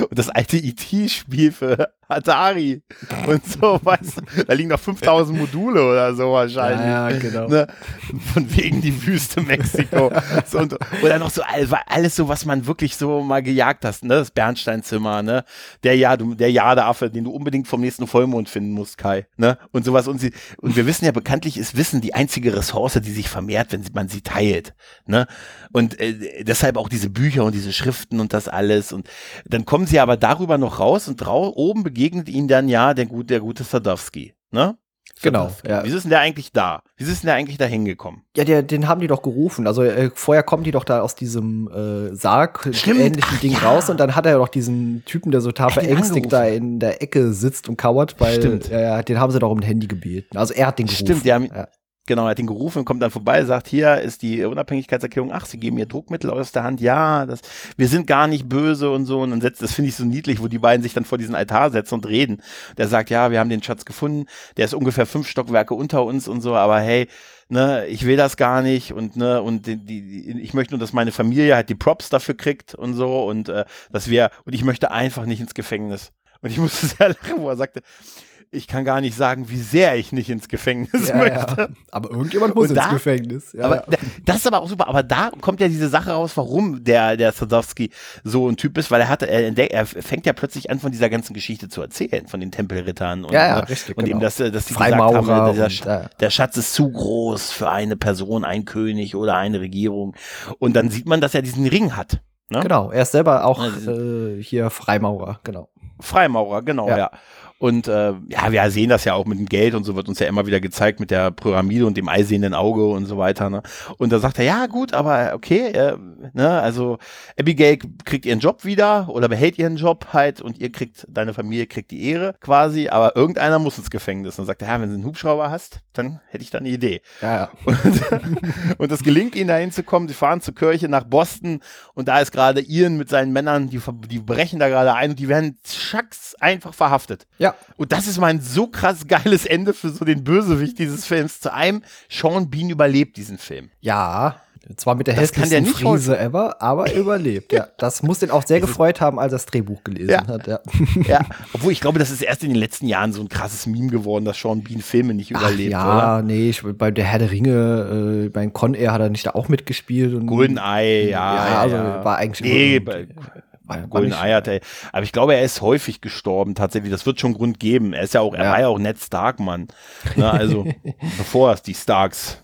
Speaker 3: und das alte IT-Spiel für Atari und so, weißt du, da liegen noch 5000 Module oder so wahrscheinlich.
Speaker 2: Ja, ja, genau.
Speaker 3: Ne? Von wegen die Wüste Mexiko. so, und, oder noch so all- alles so, was man wirklich so mal gejagt hast, ne? Das Bernsteinzimmer, ne? Der ja, der Jadeaffe, den du unbedingt vom nächsten Vollmond finden musst, Kai, ne? Und sowas. Und sie, und wir wissen ja bekanntlich, ist Wissen die einzige Ressource, die sich vermehrt, wenn man sie teilt, ne? Und äh, deshalb auch diese Bücher und diese Schriften und das alles. Und dann kommen sie aber darüber noch raus und drau oben begegnet ihnen dann ja der, gut, der gute Sadowski, ne?
Speaker 2: Genau, ja.
Speaker 3: Wie ist denn der eigentlich da? Wie ist denn der eigentlich da hingekommen?
Speaker 2: Ja, der, den haben die doch gerufen. Also äh, vorher kommen die doch da aus diesem äh, Sarg
Speaker 3: Stimmt.
Speaker 2: ähnlichen
Speaker 3: Ach,
Speaker 2: Ding
Speaker 3: ja.
Speaker 2: raus und dann hat er doch diesen Typen, der so total
Speaker 3: Er ihn
Speaker 2: verängstigt da in der Ecke sitzt und kauert, weil
Speaker 3: Stimmt.
Speaker 2: ja, ja, den haben sie doch um ein Handy gebeten. Also er hat den gerufen.
Speaker 3: Stimmt, die haben-
Speaker 2: ja.
Speaker 3: Genau, er hat ihn gerufen, kommt dann vorbei, sagt, hier ist die Unabhängigkeitserklärung, ach, sie geben mir Druckmittel aus der Hand, ja, das, wir sind gar nicht böse und so. Und dann setzt, das finde ich so niedlich, wo die beiden sich dann vor diesen Altar setzen und reden. Der sagt, ja, wir haben den Schatz gefunden, der ist ungefähr fünf Stockwerke unter uns und so, aber hey, ne, ich will das gar nicht und ne, und die, die, ich möchte nur, dass meine Familie halt die Props dafür kriegt und so und äh, dass wir, und ich möchte einfach nicht ins Gefängnis. Und ich musste sehr lachen, wo er sagte, ich kann gar nicht sagen, wie sehr ich nicht ins Gefängnis
Speaker 2: Ja,
Speaker 3: möchte.
Speaker 2: ja. Aber irgendjemand muss
Speaker 3: Und
Speaker 2: ins
Speaker 3: da-
Speaker 2: Gefängnis. Ja,
Speaker 3: Aber da- das ist aber auch super. Aber da kommt ja diese Sache raus, warum der, der Sadowski so ein Typ ist, weil er hatte, er, entdeckt- er fängt ja plötzlich an, von dieser ganzen Geschichte zu erzählen, von den Tempelrittern und,
Speaker 2: Ja, ja,
Speaker 3: ne,
Speaker 2: richtig,
Speaker 3: und
Speaker 2: genau.
Speaker 3: eben, dass, dass die
Speaker 2: Freimaurer
Speaker 3: gesagt haben, der, Sch-
Speaker 2: ja.
Speaker 3: der Schatz ist zu groß für eine Person, ein König oder eine Regierung. Und dann sieht man, dass er diesen Ring hat. Ne?
Speaker 2: Genau, er ist selber auch
Speaker 3: Also-
Speaker 2: äh, hier Freimaurer, genau.
Speaker 3: Freimaurer, genau, ja.
Speaker 2: Ja.
Speaker 3: Und äh, ja, wir sehen das ja auch mit dem Geld und so wird uns ja immer wieder gezeigt mit der Pyramide und dem eisehenden Auge und so weiter. Ne? Und da sagt er, ja gut, aber okay, äh, ne, also Abigail kriegt ihren Job wieder oder behält ihren Job halt und ihr kriegt, deine Familie kriegt die Ehre quasi, aber irgendeiner muss ins Gefängnis. Und dann sagt er, ja, wenn du einen Hubschrauber hast, dann hätte ich da eine Idee.
Speaker 2: Ja, ja.
Speaker 3: Und, und es gelingt ihnen da hinzukommen. Sie fahren zur Kirche nach Boston und da ist gerade Ian mit seinen Männern, die, die brechen da gerade ein und die werden schacks einfach verhaftet.
Speaker 2: Ja,
Speaker 3: Und das ist mein so krass geiles Ende für so den Bösewicht dieses Films. Zu einem, Sean Bean überlebt diesen Film.
Speaker 2: ja. Zwar mit der
Speaker 3: Das
Speaker 2: hässlichsten Friese ever, aber er überlebt. Ja, das muss den auch sehr gefreut haben, als er das Drehbuch gelesen
Speaker 3: Ja.
Speaker 2: hat. Ja.
Speaker 3: Ja, obwohl ich glaube, das ist erst in den letzten Jahren so ein krasses Meme geworden, dass Sean Bean Filme nicht
Speaker 2: Ach,
Speaker 3: überlebt,
Speaker 2: ja,
Speaker 3: oder?
Speaker 2: nee, ich, bei der Herr der Ringe, äh, bei Con Air hat er nicht da auch mitgespielt. Und,
Speaker 3: Goldeneye, ja.
Speaker 2: Ja, also
Speaker 3: ja.
Speaker 2: war eigentlich
Speaker 3: Nee, bei, Golden Eye hat er. Aber ich glaube, er ist häufig gestorben, tatsächlich. Das wird schon Grund geben. Er ist ja auch, er
Speaker 2: Ja.
Speaker 3: war ja auch Ned Stark, Mann. Ne, also, bevor es die Starks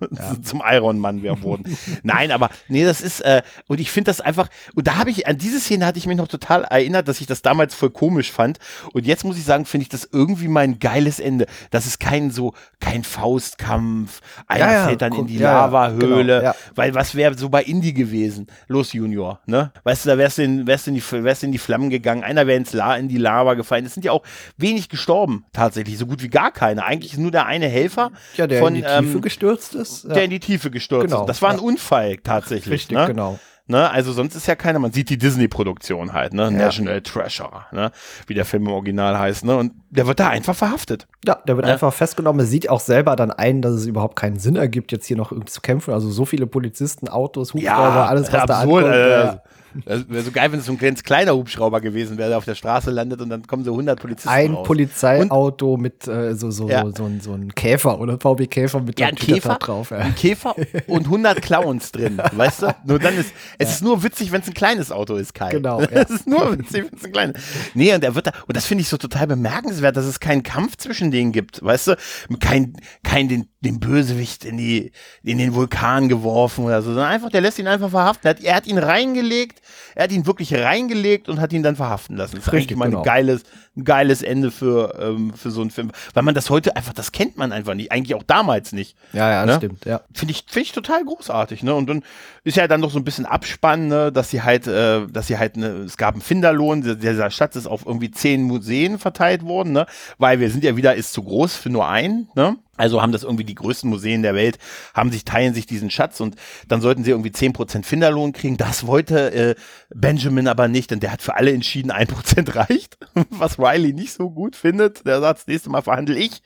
Speaker 3: zum Iron Man wir wurden. Nein, aber nee, das ist, äh, und ich finde das einfach, und da habe ich, an diese Szene hatte ich mich noch total erinnert, dass ich das damals voll komisch fand. Und jetzt muss ich sagen, finde ich das irgendwie mein geiles Ende. Das ist kein so, kein Faustkampf, einer
Speaker 2: Ja, ja,
Speaker 3: fällt dann in die
Speaker 2: ja, ja,
Speaker 3: Lavahöhle,
Speaker 2: genau, ja.
Speaker 3: weil was wäre so bei Indie gewesen? Los, Junior, ne? Weißt du, da wärst du in, wärst du in, die, wärst in die Flammen gegangen, einer wäre ins La, in die Lava gefallen. Es sind ja auch wenig gestorben, tatsächlich, so gut wie gar keine. Eigentlich ist nur der eine Helfer,
Speaker 2: Ja, der
Speaker 3: von,
Speaker 2: in die Tiefe
Speaker 3: ähm,
Speaker 2: gestürzt ist. Ja.
Speaker 3: der in die Tiefe gestürzt
Speaker 2: Genau,
Speaker 3: ist. Das war ein
Speaker 2: ja.
Speaker 3: Unfall tatsächlich.
Speaker 2: Richtig,
Speaker 3: ne?
Speaker 2: genau.
Speaker 3: Ne? Also sonst ist ja keiner, man sieht die Disney-Produktion halt, ne?
Speaker 2: Ja.
Speaker 3: National Treasure, ne? wie der Film im Original heißt. Ne? Und der wird da einfach verhaftet.
Speaker 2: Ja, der wird
Speaker 3: Ja.
Speaker 2: einfach festgenommen. Er sieht auch selber dann ein, dass es überhaupt keinen Sinn ergibt, jetzt hier noch irgendwie zu kämpfen. Also so viele Polizisten, Autos, Hubschrauber, alles, was da
Speaker 3: absurd.
Speaker 2: ankommt.
Speaker 3: äh,
Speaker 2: ja.
Speaker 3: Das wäre so geil, wenn es so ein ganz kleiner Hubschrauber gewesen wäre, der auf der Straße landet und dann kommen so 100 Polizisten
Speaker 2: Ein
Speaker 3: raus.
Speaker 2: Polizeiauto mit äh, so, so,
Speaker 3: Ja.
Speaker 2: so, so, ein- so ein Käfer oder VW-Käfer mit
Speaker 3: Ja,
Speaker 2: einem
Speaker 3: ein Käfer,
Speaker 2: drauf. Ja.
Speaker 3: ein Käfer und 100 Clowns drin, weißt du? Nur dann ist, es ist nur witzig, wenn es ein kleines Auto ist, Kai.
Speaker 2: Genau, ja.
Speaker 3: Es ist nur witzig, wenn es ein kleines Nee, und er wird da, und das finde ich so total bemerkenswert, dass es keinen Kampf zwischen denen gibt, weißt du? Kein, kein den, den Bösewicht in die, in den Vulkan geworfen oder so, sondern einfach, der lässt ihn einfach verhaften. Er er hat ihn reingelegt, er hat ihn wirklich reingelegt und hat ihn dann verhaften lassen. Das ist
Speaker 2: Richtig,
Speaker 3: eigentlich mal
Speaker 2: genau.
Speaker 3: ein geiles, ein geiles Ende für, ähm, für so einen Film. Weil man das heute einfach, das kennt man einfach nicht. Eigentlich auch damals nicht.
Speaker 2: ja, ja,
Speaker 3: Ne?
Speaker 2: stimmt. Ja.
Speaker 3: Finde ich, finde ich total großartig, ne? Und dann ist ja dann noch so ein bisschen Abspann, ne? dass sie halt, äh, dass sie halt, ne, es gab einen Finderlohn, der- dieser Schatz ist auf irgendwie zehn Museen verteilt worden, ne? Weil wir sind ja wieder, ist zu groß für nur einen, ne? Also haben das irgendwie die größten Museen der Welt, haben sich, teilen sich diesen Schatz und dann sollten sie irgendwie 10% Finderlohn kriegen. Das wollte äh, Benjamin aber nicht, denn der hat für alle entschieden, 1% reicht, was Riley nicht so gut findet. Der sagt, das nächste Mal verhandle ich.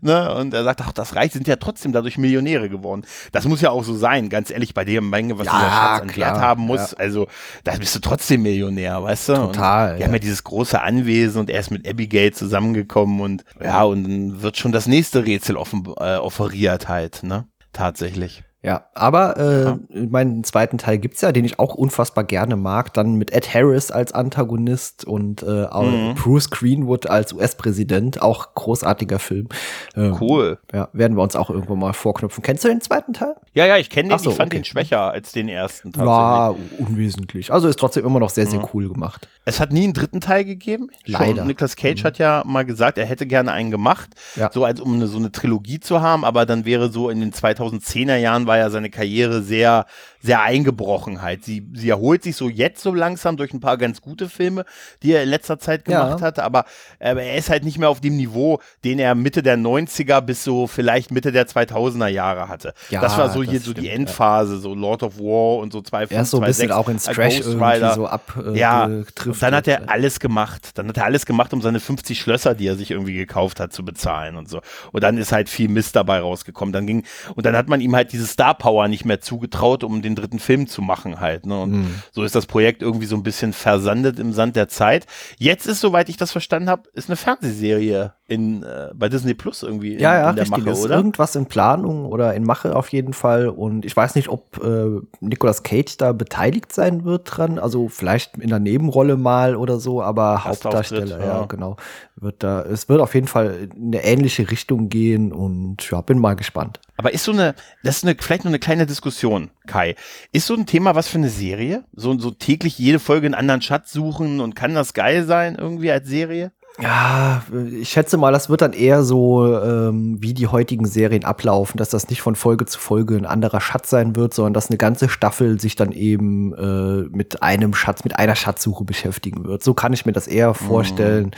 Speaker 3: Ne? Und er sagt, ach, das reicht, sind ja trotzdem dadurch Millionäre geworden. Das muss ja auch so sein, ganz ehrlich, bei der Menge, was
Speaker 2: Ja,
Speaker 3: dieser Schatz an Wert haben muss.
Speaker 2: ja.
Speaker 3: Also, da bist du trotzdem Millionär, weißt du?
Speaker 2: Total,
Speaker 3: Und die
Speaker 2: ja.
Speaker 3: haben ja dieses große Anwesen und er ist mit Abigail zusammengekommen und ja, und dann wird schon das nächste Rätsel offen, äh, offeriert halt, ne? Tatsächlich.
Speaker 2: Ja, aber äh, meinen zweiten Teil gibt's ja, den ich auch unfassbar gerne mag. Dann mit Ed Harris als Antagonist und äh,
Speaker 3: Mhm.
Speaker 2: Bruce Greenwood als US-Präsident. Auch großartiger Film. Ähm,
Speaker 3: Cool.
Speaker 2: Ja, werden wir uns auch irgendwo mal vorknüpfen. Kennst du den zweiten Teil?
Speaker 3: Ja, ja, ich kenne den,
Speaker 2: so,
Speaker 3: ich fand
Speaker 2: okay.
Speaker 3: den schwächer als den ersten.
Speaker 2: War unwesentlich. Also ist trotzdem immer noch sehr, sehr
Speaker 3: Mhm.
Speaker 2: cool gemacht.
Speaker 3: Es hat nie einen dritten Teil gegeben.
Speaker 2: Leider.
Speaker 3: Nicolas Cage hat ja mal gesagt, er hätte gerne einen gemacht,
Speaker 2: Ja.
Speaker 3: so als um eine, so eine Trilogie zu haben, aber dann wäre so in den 2010er Jahren war ja seine Karriere sehr, sehr eingebrochen halt. Sie, sie erholt sich so jetzt so langsam durch ein paar ganz gute Filme, die er in letzter Zeit
Speaker 2: Ja.
Speaker 3: gemacht hat, aber, aber er ist halt nicht mehr auf dem Niveau, den er Mitte der 90er bis so vielleicht Mitte der 2000er Jahre hatte.
Speaker 2: Ja,
Speaker 3: das war so
Speaker 2: das
Speaker 3: hier so die
Speaker 2: stimmt, ja.
Speaker 3: Endphase, so Lord of War und so 2,
Speaker 2: Er ist so ein bisschen auch ins Trash irgendwie so ab. Äh,
Speaker 3: ja, und dann hat er alles gemacht. Dann hat er alles gemacht, um seine 50 Schlösser, die er sich irgendwie gekauft hat, zu bezahlen und so. Und dann ist halt viel Mist dabei rausgekommen. Dann ging, und dann hat man ihm halt diese Star Power nicht mehr zugetraut, um den dritten Film zu machen halt. Ne? Und
Speaker 2: Mhm.
Speaker 3: so ist das Projekt irgendwie so ein bisschen versandet im Sand der Zeit. Jetzt ist, soweit ich das verstanden habe, ist eine Fernsehserie in, äh, bei Disney Plus irgendwie in,
Speaker 2: Ja, ja,
Speaker 3: in der
Speaker 2: richtig.
Speaker 3: Mache,
Speaker 2: ist
Speaker 3: oder?
Speaker 2: irgendwas in Planung oder in Mache auf jeden Fall. Und ich weiß nicht, ob äh, Nicolas Cage da beteiligt sein wird dran. Also vielleicht in der Nebenrolle mal oder so, aber Hauptdarsteller,
Speaker 3: Auftritt,
Speaker 2: ja,
Speaker 3: ja.
Speaker 2: genau. Wird da, es wird auf jeden Fall in eine ähnliche Richtung gehen und ja, bin mal gespannt.
Speaker 3: Aber ist so eine, das ist eine, vielleicht nur eine kleine Diskussion, Kai. Ist so ein Thema was für eine Serie? So, so täglich jede Folge einen anderen Schatz suchen und kann das geil sein irgendwie als Serie?
Speaker 2: Ja, ich schätze mal, das wird dann eher so ähm, wie die heutigen Serien ablaufen, dass das nicht von Folge zu Folge ein anderer Schatz sein wird, sondern dass eine ganze Staffel sich dann eben äh, mit einem Schatz, mit einer Schatzsuche beschäftigen wird. So kann ich mir das eher vorstellen,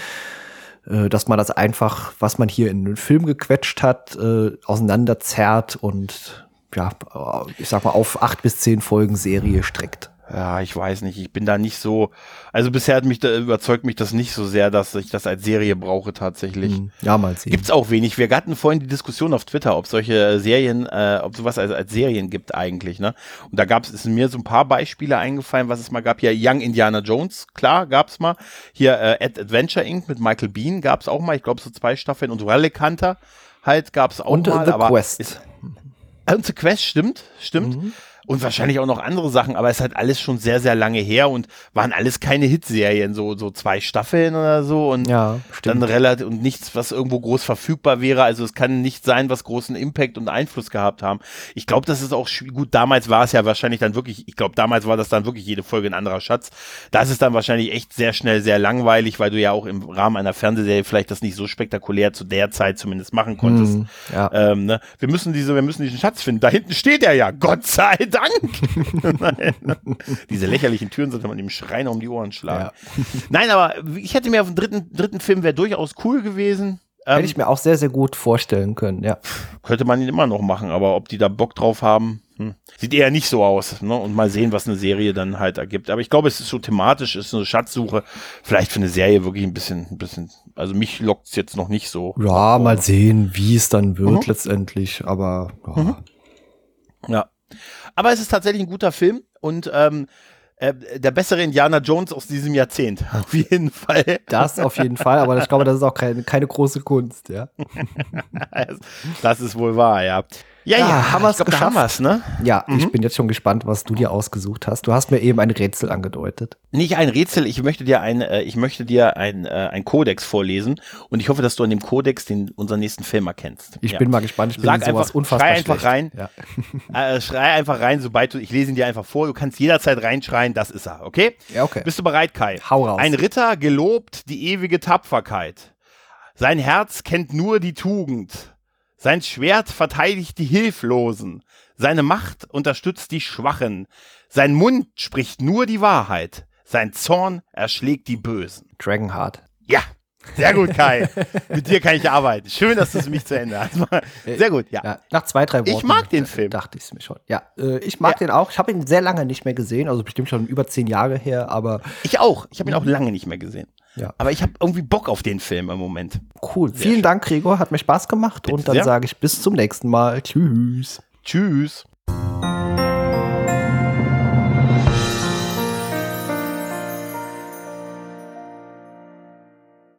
Speaker 2: äh, dass man das einfach, was man hier in den Film gequetscht hat, äh, auseinanderzerrt und ja, äh, ich sag mal, auf acht bis zehn Folgen Serie streckt.
Speaker 3: Ja, ich weiß nicht. Ich bin da nicht so. Also bisher hat mich da, überzeugt mich das nicht so sehr, dass ich das als Serie brauche tatsächlich.
Speaker 2: Hm, Ja, mal sehen.
Speaker 3: Gibt's auch wenig. Wir hatten vorhin die Diskussion auf Twitter, ob solche Serien, äh, ob sowas als, als Serien gibt eigentlich, ne? Und da gab's, ist mir so ein paar Beispiele eingefallen, was es mal gab. Hier Young Indiana Jones, klar, gab's mal. Hier äh, Ad Adventure Inc. mit Michael Bean gab's auch mal. Ich glaube so zwei Staffeln und Relic Hunter halt gab's auch
Speaker 2: und äh,
Speaker 3: mal.
Speaker 2: The
Speaker 3: aber
Speaker 2: Quest.
Speaker 3: Ist, und The Quest, stimmt, stimmt.
Speaker 2: Mhm.
Speaker 3: Und wahrscheinlich auch noch andere Sachen, aber es ist halt alles schon sehr, sehr lange her und waren alles keine Hitserien, so, so zwei Staffeln oder so und
Speaker 2: ja,
Speaker 3: dann relativ und nichts, was irgendwo groß verfügbar wäre. Also es kann nicht sein, was großen Impact und Einfluss gehabt haben. Ich glaube, das ist auch gut. Damals war es ja wahrscheinlich dann wirklich, ich glaube, damals war das dann wirklich jede Folge ein anderer Schatz. Das ist dann wahrscheinlich echt sehr schnell sehr langweilig, weil du ja auch im Rahmen einer Fernsehserie vielleicht das nicht so spektakulär zu der Zeit zumindest machen konntest.
Speaker 2: Hm, ja.
Speaker 3: Ähm, ne? Wir müssen diese, wir müssen diesen Schatz finden. Da hinten steht er ja. Gott sei Dank. Nein. Diese lächerlichen Türen sollte man dem Schreiner um die Ohren schlagen. Nein, aber ich hätte mir auf den dritten, dritten Film wäre durchaus cool gewesen. Ähm,
Speaker 2: Hätte ich mir auch sehr, sehr gut vorstellen können, ja.
Speaker 3: könnte man ihn immer noch machen, aber ob die da Bock drauf haben, hm. sieht eher nicht so aus. Ne? Und mal sehen, was eine Serie dann halt ergibt. Aber ich glaube, es ist so thematisch, ist eine Schatzsuche. Vielleicht für eine Serie wirklich ein bisschen, ein bisschen. Also mich lockt es jetzt noch nicht so.
Speaker 2: Ja, mal sehen, wie es dann wird mhm. letztendlich. Aber ja.
Speaker 3: Mhm. ja. Aber es ist tatsächlich ein guter Film und ähm, äh, der bessere Indiana Jones aus diesem Jahrzehnt. Auf jeden Fall.
Speaker 2: Das auf jeden Fall, aber ich glaube, das ist auch keine, keine große Kunst, ja.
Speaker 3: das ist wohl wahr, ja. Ja, ja, ja
Speaker 2: haben wir es geschafft.
Speaker 3: ne?
Speaker 2: Ja, mhm. ich bin jetzt schon gespannt, was du dir ausgesucht hast. Du hast mir eben ein Rätsel angedeutet.
Speaker 3: Nicht ein Rätsel, ich möchte dir ein, äh, ich möchte dir ein, äh, ein Kodex vorlesen und ich hoffe, dass du an dem Kodex den unseren nächsten Film erkennst.
Speaker 2: Ich ja. bin mal gespannt. Ich bin
Speaker 3: Sag einfach, unfassbar schrei einfach rein. Ja. Äh, schrei einfach rein, sobald du, ich lese ihn dir einfach vor. Du kannst jederzeit reinschreien, das ist er, okay?
Speaker 2: Ja, okay.
Speaker 3: Bist du bereit, Kai?
Speaker 2: Hau raus.
Speaker 3: Ein Ritter gelobt die ewige Tapferkeit. Sein Herz kennt nur die Tugend. Sein Schwert verteidigt die Hilflosen. Seine Macht unterstützt die Schwachen. Sein Mund spricht nur die Wahrheit. Sein Zorn erschlägt die Bösen.
Speaker 2: Dragonheart.
Speaker 3: Ja, sehr gut, Kai. Mit dir kann ich arbeiten. Schön, dass du es mich zu Ende hast. Sehr gut, ja. ja.
Speaker 2: Nach zwei, drei Worten.
Speaker 3: Ich mag den Film.
Speaker 2: Dachte ich es mir schon. Ja, äh, ich mag ja. den auch. Ich habe ihn sehr lange nicht mehr gesehen, also bestimmt schon über zehn Jahre her, aber.
Speaker 3: Ich auch. Ich habe ihn auch lange nicht mehr gesehen. Ja. Aber ich habe irgendwie Bock auf den Film im Moment.
Speaker 2: Cool. Sehr Vielen schön. Dank, Gregor. Hat mir Spaß gemacht. Und dann sage ich bis zum nächsten Mal. Tschüss.
Speaker 3: Tschüss.